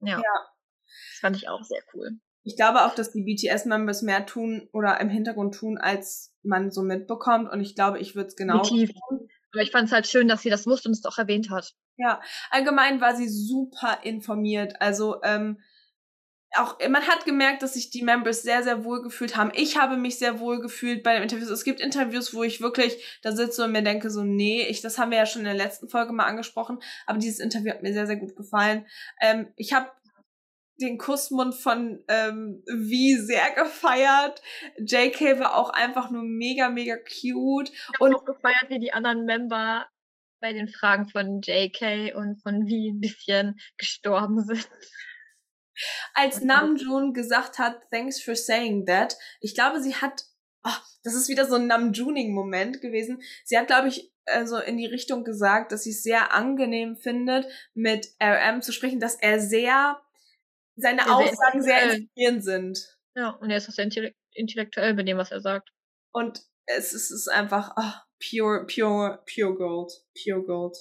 Ja.
Ja.
Das fand ich auch sehr cool.
Ich glaube auch, dass die BTS-Members mehr tun oder im Hintergrund tun, als man so mitbekommt. Und ich glaube, ich würde es genau tun.
Aber ich fand es halt schön, dass sie das wusste und es auch erwähnt hat.
Ja, allgemein war sie super informiert. Also ähm, auch man hat gemerkt, dass sich die Members sehr, sehr wohl gefühlt haben. Ich habe mich sehr wohl gefühlt bei den Interviews. Es gibt Interviews, wo ich wirklich da sitze und mir denke so, nee, ich, das haben wir ja schon in der letzten Folge mal angesprochen. Aber dieses Interview hat mir sehr, sehr gut gefallen. Ähm, ich habe den Kussmund von ähm, wie sehr gefeiert. JK war auch einfach nur mega, mega cute.
Und auch gefeiert, wie die anderen Member bei den Fragen von JK und von wie ein bisschen gestorben sind.
Als Namjoon gesagt hat, thanks for saying that, ich glaube, sie hat, ach, das ist wieder so ein Namjooning-Moment gewesen. Sie hat, glaube ich, also in die Richtung gesagt, dass sie es sehr angenehm findet, mit RM zu sprechen, dass er sehr, seine
sehr
Aussagen sehr inspirierend sind.
Ja, und er ist auch sehr intelle- intellektuell bei dem, was er sagt.
Und es ist, es ist einfach ah, pure, pure, pure Gold. Pure Gold.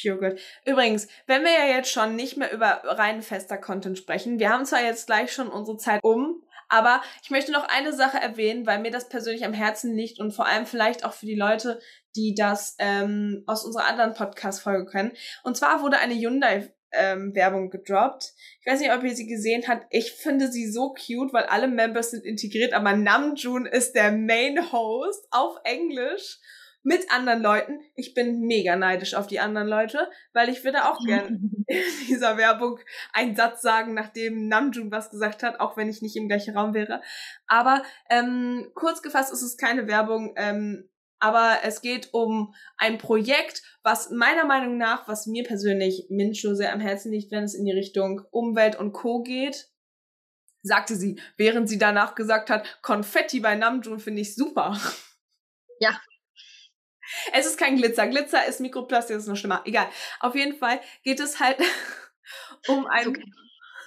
Pure Gold. Übrigens, wenn wir ja jetzt schon nicht mehr über rein fester Content sprechen, wir haben zwar jetzt gleich schon unsere Zeit um, aber ich möchte noch eine Sache erwähnen, weil mir das persönlich am Herzen liegt und vor allem vielleicht auch für die Leute, die das ähm, aus unserer anderen Podcast-Folge kennen. Und zwar wurde eine Hyundai ähm, Werbung gedroppt. Ich weiß nicht, ob ihr sie gesehen habt. Ich finde sie so cute, weil alle Members sind integriert, aber Namjoon ist der Main Host auf Englisch mit anderen Leuten. Ich bin mega neidisch auf die anderen Leute, weil ich würde auch gern in dieser Werbung einen Satz sagen, nachdem Namjoon was gesagt hat, auch wenn ich nicht im gleichen Raum wäre. Aber ähm, kurz gefasst ist es keine Werbung, ähm, aber es geht um ein Projekt, was meiner Meinung nach, was mir persönlich Mincho sehr am Herzen liegt, wenn es in die Richtung Umwelt und Co. geht, sagte sie, während sie danach gesagt hat, Konfetti bei Namjoon finde ich super.
Ja.
Es ist kein Glitzer. Glitzer ist Mikroplastik, das ist noch schlimmer. Egal. Auf jeden Fall geht es halt um ein.
Okay.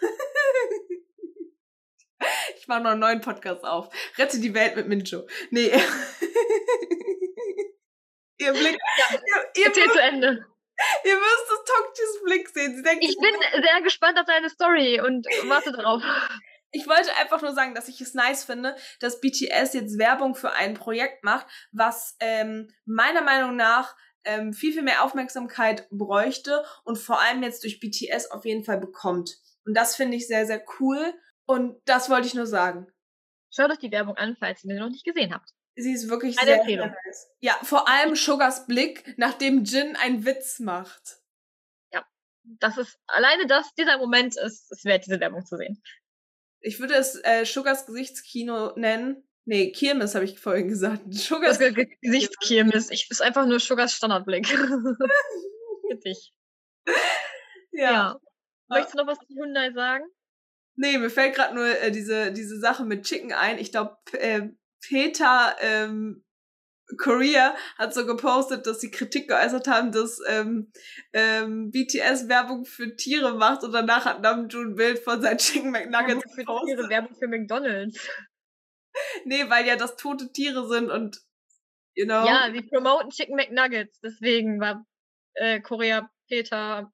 ich mache noch einen neuen Podcast auf. Rette die Welt mit Mincho. Nee. ihr Blick.
Ja,
ihr, ihr,
zu Ende.
ihr müsst das Tokchis Blick sehen. Denkt,
Ich bin sehr gespannt auf deine Story und warte darauf.
Ich wollte einfach nur sagen, dass ich es nice finde, dass BTS jetzt Werbung für ein Projekt macht, was ähm, meiner Meinung nach ähm, viel, viel mehr Aufmerksamkeit bräuchte und vor allem jetzt durch BTS auf jeden Fall bekommt. Und das finde ich sehr, sehr cool. Und das wollte ich nur sagen.
Schaut euch die Werbung an, falls ihr sie noch nicht gesehen habt.
Sie ist wirklich
Eine
sehr,
Empfehlung.
nice. Ja, vor allem Sugars Blick, nachdem Jin einen Witz macht.
Das ist alleine das, dieser Moment ist es wert, diese Werbung zu sehen.
Ich würde es äh, Sugars Gesichtskino nennen. Nee, Kirmes habe ich vorhin gesagt. Sugars
Gesichtskirmes. Ich ist einfach nur Sugars Standardblick. Für dich.
ja.
Ja. Möchtest du noch was zu Hyundai sagen?
Nee, mir fällt gerade nur äh, diese, diese Sache mit Chicken ein. Ich glaube, äh, Peter ähm, Korea hat so gepostet, dass sie Kritik geäußert haben, dass ähm, ähm, BTS Werbung für Tiere macht und danach hat Namjoon ein Bild von seinen Chicken McNuggets
für ihre
gepostet.
Werbung für McDonalds.
Nee, weil ja das tote Tiere sind und you know?
Ja, sie promoten Chicken McNuggets, deswegen war äh, Korea Peter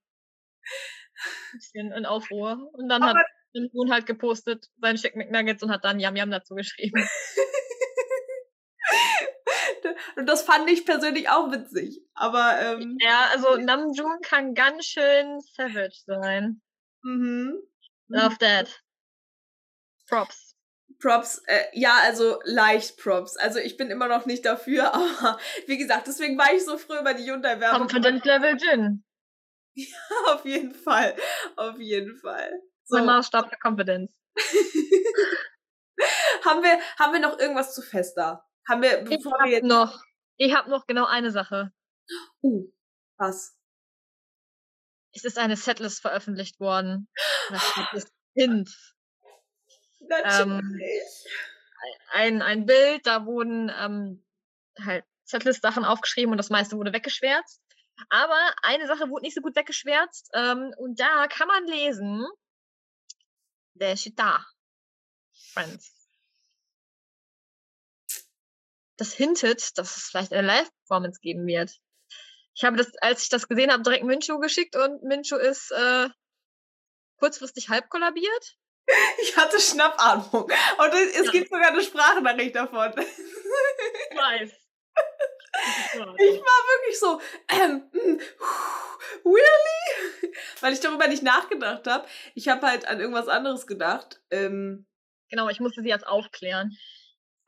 ein bisschen in Aufruhr. Und dann
Aber-
hat Moon halt gepostet seine Chicken McNuggets und hat dann Yam Yam dazu geschrieben.
Und das fand ich persönlich auch witzig. Aber, ähm,
Ja, also Namjoon kann ganz schön savage sein.
mhm.
Love that. Props.
Props, äh, ja, also leicht Props. Also ich bin immer noch nicht dafür, aber wie gesagt, deswegen war ich so früh über die Hyundai-Werbung.
Confidence Level Jin.
Auf jeden Fall. Auf jeden Fall. So,
Mein Maßstab für Confidence.
haben, wir, haben wir noch irgendwas zu Festa? Haben wir,
Ich
bevor
hab
wir jetzt.
noch, ich habe noch genau eine Sache.
Uh, was?
Es ist eine Setlist veröffentlicht worden. Das ist Hint.
Natürlich.
Ein, ein Bild, da wurden ähm, halt Setlist-Sachen aufgeschrieben und das meiste wurde weggeschwärzt. Aber eine Sache wurde nicht so gut weggeschwärzt ähm, und da kann man lesen, der steht da. Friends. Das hintet, dass es vielleicht eine Live-Performance geben wird. Ich habe das, als ich das gesehen habe, direkt Mincho geschickt und Mincho ist äh, kurzfristig halb kollabiert.
Ich hatte Schnappatmung. Und es,
Ja.
gibt sogar eine Sprachnachricht davon.
Ich weiß.
Ich war wirklich so, ähm, mm, really? Weil ich darüber nicht nachgedacht habe. Ich habe halt an irgendwas anderes gedacht. Ähm,
Genau, ich musste sie jetzt aufklären.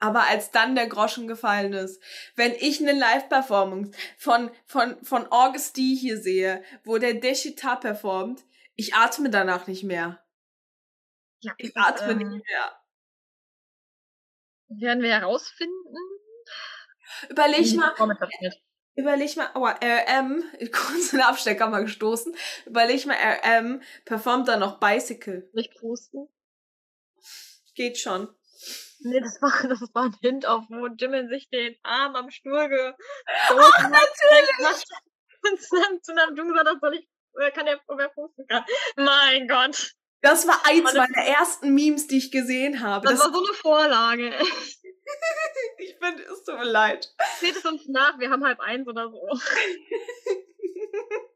Aber als dann der Groschen gefallen ist, wenn ich eine Live-Performance von, von, von August D hier sehe, wo der Deshita performt, ich atme danach nicht mehr.
Ja,
Ich atme
ähm,
nicht mehr.
Werden wir herausfinden.
Überleg mal. Überleg mal, aua, RM, kurz in den Abstecker mal gestoßen. Überleg mal, RM performt dann noch Bicycle.
Nicht pusten.
Geht schon.
Nee, das war, das war ein Hint auf, wo Jimin sich den Arm am Stuhl ge Ach, natürlich! Und dann zu einem Jung hat, soll ich, äh, kann der, ob er pusten kann. Mein Gott.
Das war eins
Alles-
meiner ersten Memes, die ich gesehen habe.
Das,
Das,
war so eine Vorlage.
ich finde, es tut mir leid.
Seht es uns nach, wir haben halb eins oder so.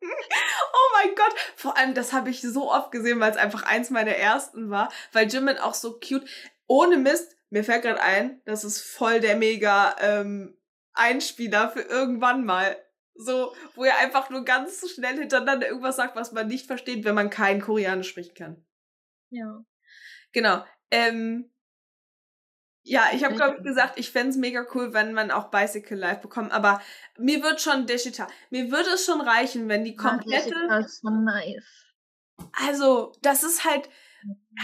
Oh mein Gott. Vor allem, das habe ich so oft gesehen, weil es einfach eins meiner ersten war. Weil Jimin auch so cute. Ohne Mist, mir fällt gerade ein, das ist voll der mega ähm, Einspieler für irgendwann mal. So, wo er einfach nur ganz schnell hintereinander irgendwas sagt, was man nicht versteht, wenn man kein Koreanisch sprechen kann.
Ja.
Genau. Ähm, ja, ich habe, glaube ich, gesagt, ich fänd's mega cool, wenn man auch Bicycle live bekommt. Aber mir wird schon Deshita, mir würde es schon reichen, wenn die komplette.
Das ist so nice.
Also, das ist halt.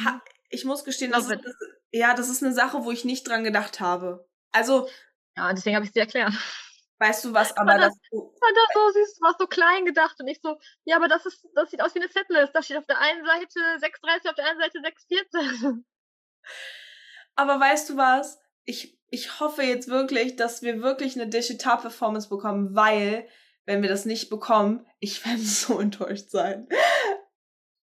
Ha, ich muss gestehen, das ist, das, ja, das ist eine Sache, wo ich nicht dran gedacht habe. Also,
Ja, deswegen habe ich es dir erklärt.
weißt du was, aber das.
Fand das so süß, warst so klein gedacht und ich so, ja, aber das ist, das sieht aus wie eine Setlist. Da steht auf der einen Seite 6,30, auf der anderen Seite 6,14.
Aber weißt du was? Ich, ich hoffe jetzt wirklich, dass wir wirklich eine Digital-Performance bekommen, weil, wenn wir das nicht bekommen, ich werde so enttäuscht sein.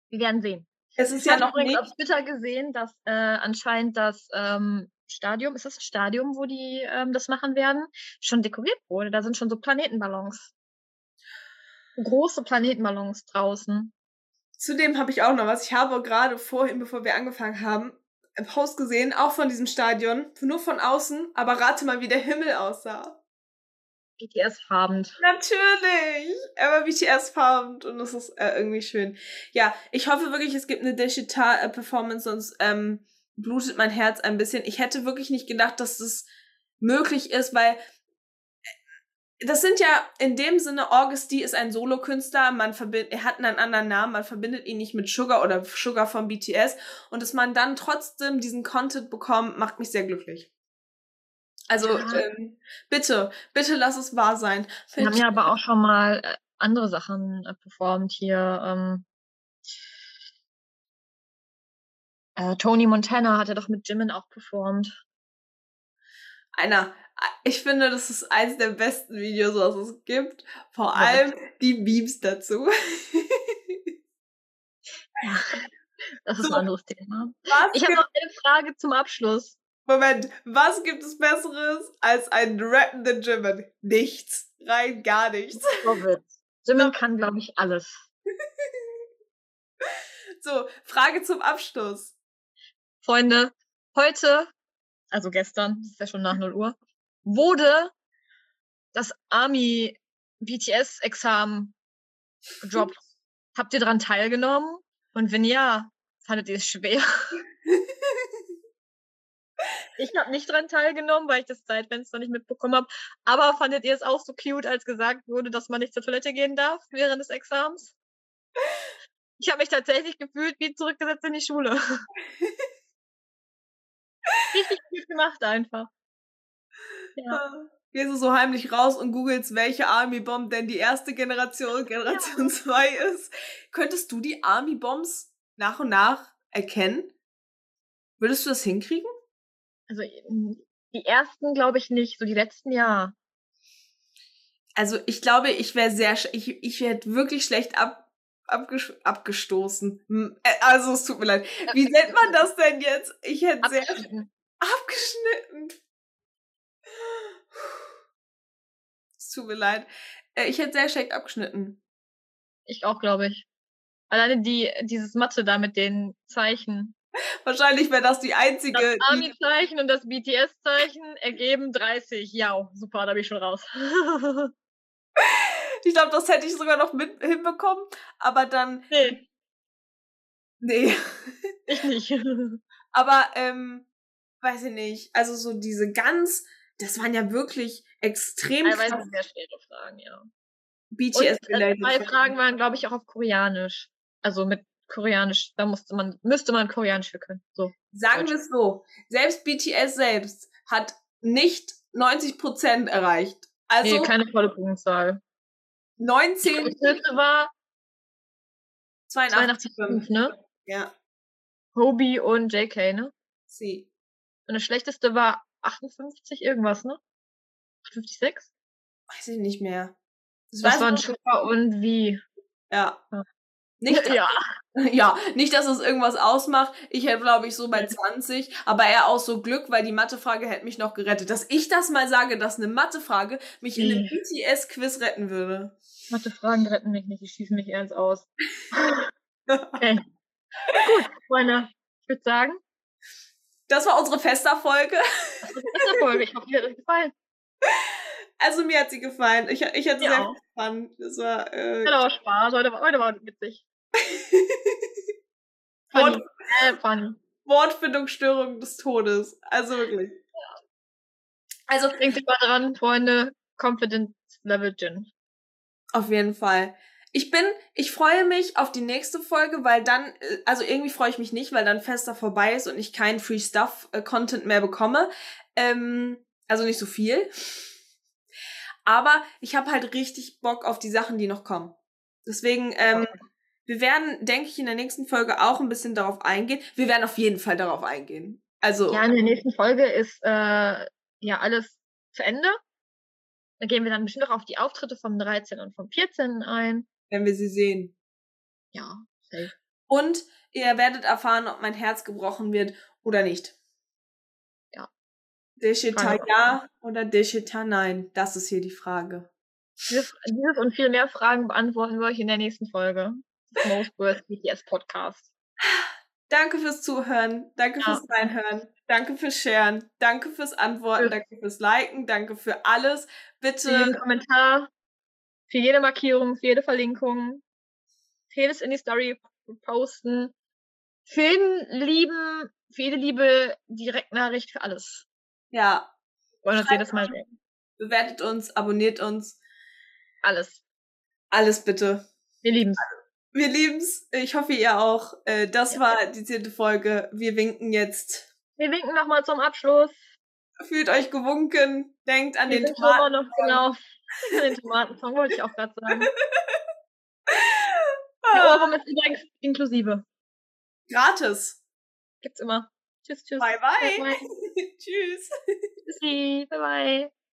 Wir werden sehen.
Es ist
Ich
ja
habe
noch
übrigens auf Twitter gesehen, dass äh, anscheinend das ähm, Stadium, ist das das Stadium, wo die ähm, das machen werden, schon dekoriert wurde. Da sind schon so Planetenballons. Große Planetenballons draußen.
Zudem habe ich auch noch was. Ich habe gerade vorhin, bevor wir angefangen haben, einen Post gesehen, auch von diesem Stadion, nur von außen, aber rate mal, wie der Himmel aussah.
BTS-farbend.
Natürlich! Er war BTS-farbend und das ist äh, irgendwie schön. Ja, ich hoffe wirklich, es gibt eine Digital-Performance, sonst ähm, blutet mein Herz ein bisschen. Ich hätte wirklich nicht gedacht, dass das möglich ist, weil äh, das sind ja in dem Sinne, August D ist ein Solokünstler, man verbindet, er hat einen anderen Namen, man verbindet ihn nicht mit Sugar oder Sugar von BTS und dass man dann trotzdem diesen Content bekommt, macht mich sehr glücklich. Also
Ja.
ähm, bitte, bitte lass es wahr sein.
Wir haben ja aber auch schon mal äh, andere Sachen äh, performt hier. Ähm, äh, Tony Montana hat ja doch mit Jimin auch performt.
einer, ich finde, das ist eins der besten Videos, was es gibt. Vor
Ja.
allem die Memes dazu.
Das ist
So.
ein anderes Thema.
Was
Ich habe noch eine Frage zum Abschluss.
Moment, was gibt es Besseres als einen rappenden Jimin? Nichts. Rein gar nichts.
Jimin kann, glaube ich, alles.
So, Frage zum Abschluss.
Freunde, heute, also gestern, das ist ja schon nach 0 Uhr, wurde das Army BTS Examen gedroppt. Habt ihr daran teilgenommen? Und wenn ja, fandet ihr es schwer? ich habe nicht daran teilgenommen, weil ich das Zeitfenster nicht mitbekommen habe. Aber fandet ihr es auch so cute, als gesagt wurde, dass man nicht zur Toilette gehen darf während des Examens? Ich habe mich tatsächlich gefühlt wie zurückgesetzt in die Schule. Richtig gut gemacht einfach. Ja.
Gehst du so heimlich raus und googelst, welche Army Bomb denn die erste Generation, Generation 2 ist. Könntest du die Army Bombs nach und nach erkennen? Würdest du das hinkriegen?
Also mm, die ersten glaube ich nicht, so die letzten ja.
Also ich glaube, ich wäre sehr, ich, ich wäre wirklich schlecht ab, abges abgestoßen. Hm, äh, Also es tut mir leid. Wie nennt man das denn jetzt? Ich hätte sehr
Abgeschnitten.
abgeschnitten. Es tut mir leid. Äh, Ich hätte sehr schlecht abgeschnitten.
Ich auch, glaube ich. Alleine die, dieses Mathe da mit den Zeichen.
Wahrscheinlich wäre das die
Das
einzige. Die,
Army-Zeichen und das BTS-Zeichen ergeben 30. Ja, super, da bin ich schon raus.
ich glaube, das hätte ich sogar noch mit hinbekommen. Aber dann.
nee,
Nee.
ich nicht.
Aber, ähm, weiß ich nicht. Also so diese ganz. Das waren ja wirklich extrem
Teilweise sehr schwere Fragen, ja.
BTS-related.
äh, zwei Fragen waren, glaube ich, auch auf Koreanisch. Also mit Koreanisch, da musste man, müsste man Koreanisch für können. So.
Sagen wir es so. Selbst BTS selbst hat nicht 90% erreicht. Also
nee, keine volle Punktzahl.
19,
Das höchste war
82,
82,5, ne?
Ja,
Hobie und JK, ne?
sie.
Und das schlechteste war 58 irgendwas, ne? 56?
Weiß ich nicht mehr. Das,
Das waren. Sugar und wie.
Ja.
Ja.
Nicht,
Ja.
ja, nicht, dass es irgendwas ausmacht. Ich hätte, glaube ich, so bei 20, aber eher auch so Glück, weil die Mathefrage hätte mich noch gerettet. Dass ich das mal sage, dass eine Mathefrage mich in einem
Nee.
BTS-Quiz retten würde.
Mathe-Fragen retten mich nicht, die schießen mich ernst aus. Okay. Gut, Freunde. Ich würde sagen,
Das war unsere Fester-Folge.
das ist die Folge. Ich hoffe, dir hat euch gefallen.
Also mir hat sie gefallen. Ich, ich hatte
Mir
sehr
auch.
viel Fun. Das war äh,
Hat aber Spaß. Heute war, heute war witzig.
Wort,
Funny. Äh, funny.
Wortfindungsstörung des Todes. Also wirklich. Also
Denkt immer dran, Freunde. Confidence Level Gin.
auf jeden Fall. Ich bin, ich freue mich auf die nächste Folge, weil dann, äh, also irgendwie freue ich mich nicht, weil dann Fester vorbei ist und ich keinen Free Stuff äh, Content mehr bekomme. Ähm, also nicht so viel. Aber ich habe halt richtig Bock auf die Sachen, die noch kommen. Deswegen, ähm, wir werden, denke ich, in der nächsten Folge auch ein bisschen darauf eingehen. Wir werden auf jeden Fall darauf eingehen. Also,
Ja, in der nächsten Folge ist äh, ja alles zu Ende. Da gehen wir dann bestimmt noch auf die Auftritte vom 13. und vom 14. ein.
wenn wir sie sehen.
Ja, safe.
Und ihr werdet erfahren, ob mein Herz gebrochen wird oder nicht.
Frage.
ja oder Deshita nein? Das ist hier die Frage.
Dieses, dieses und viel mehr Fragen beantworten wir euch in der nächsten Folge. des Most Worst BTS Podcast.
Danke fürs Zuhören. Danke
Ja.
fürs Reinhören. Danke fürs Sharen. Danke fürs Antworten.
Für-
Danke fürs Liken. Danke für alles.
Für jeden
Bitte.
Kommentar, für jede Markierung, für jede Verlinkung, für jedes in die Story posten, für jeden lieben, für jede liebe Direktnachricht, für alles.
Ja.
Wollen uns jedes Mal sehen.
Bewertet uns, abonniert uns.
Alles.
Alles bitte.
Wir lieben's.
Wir lieben's. Ich hoffe, ihr auch. Äh, Das war die zehnte Folge. Wir winken jetzt.
Wir winken nochmal zum Abschluss.
Fühlt euch gewunken. Denkt an
Wir
den Tomaten.
noch, genau. An den Tomatensong wollte ich auch gerade sagen. Der
Ah,
Ohrwurm ist übrigens inklusive.
Gratis.
Gibt's immer. Tschüss, tschüss.
Bye, bye.
Bye, bye.
Tschüss.
Tschüssi. Bye, bye.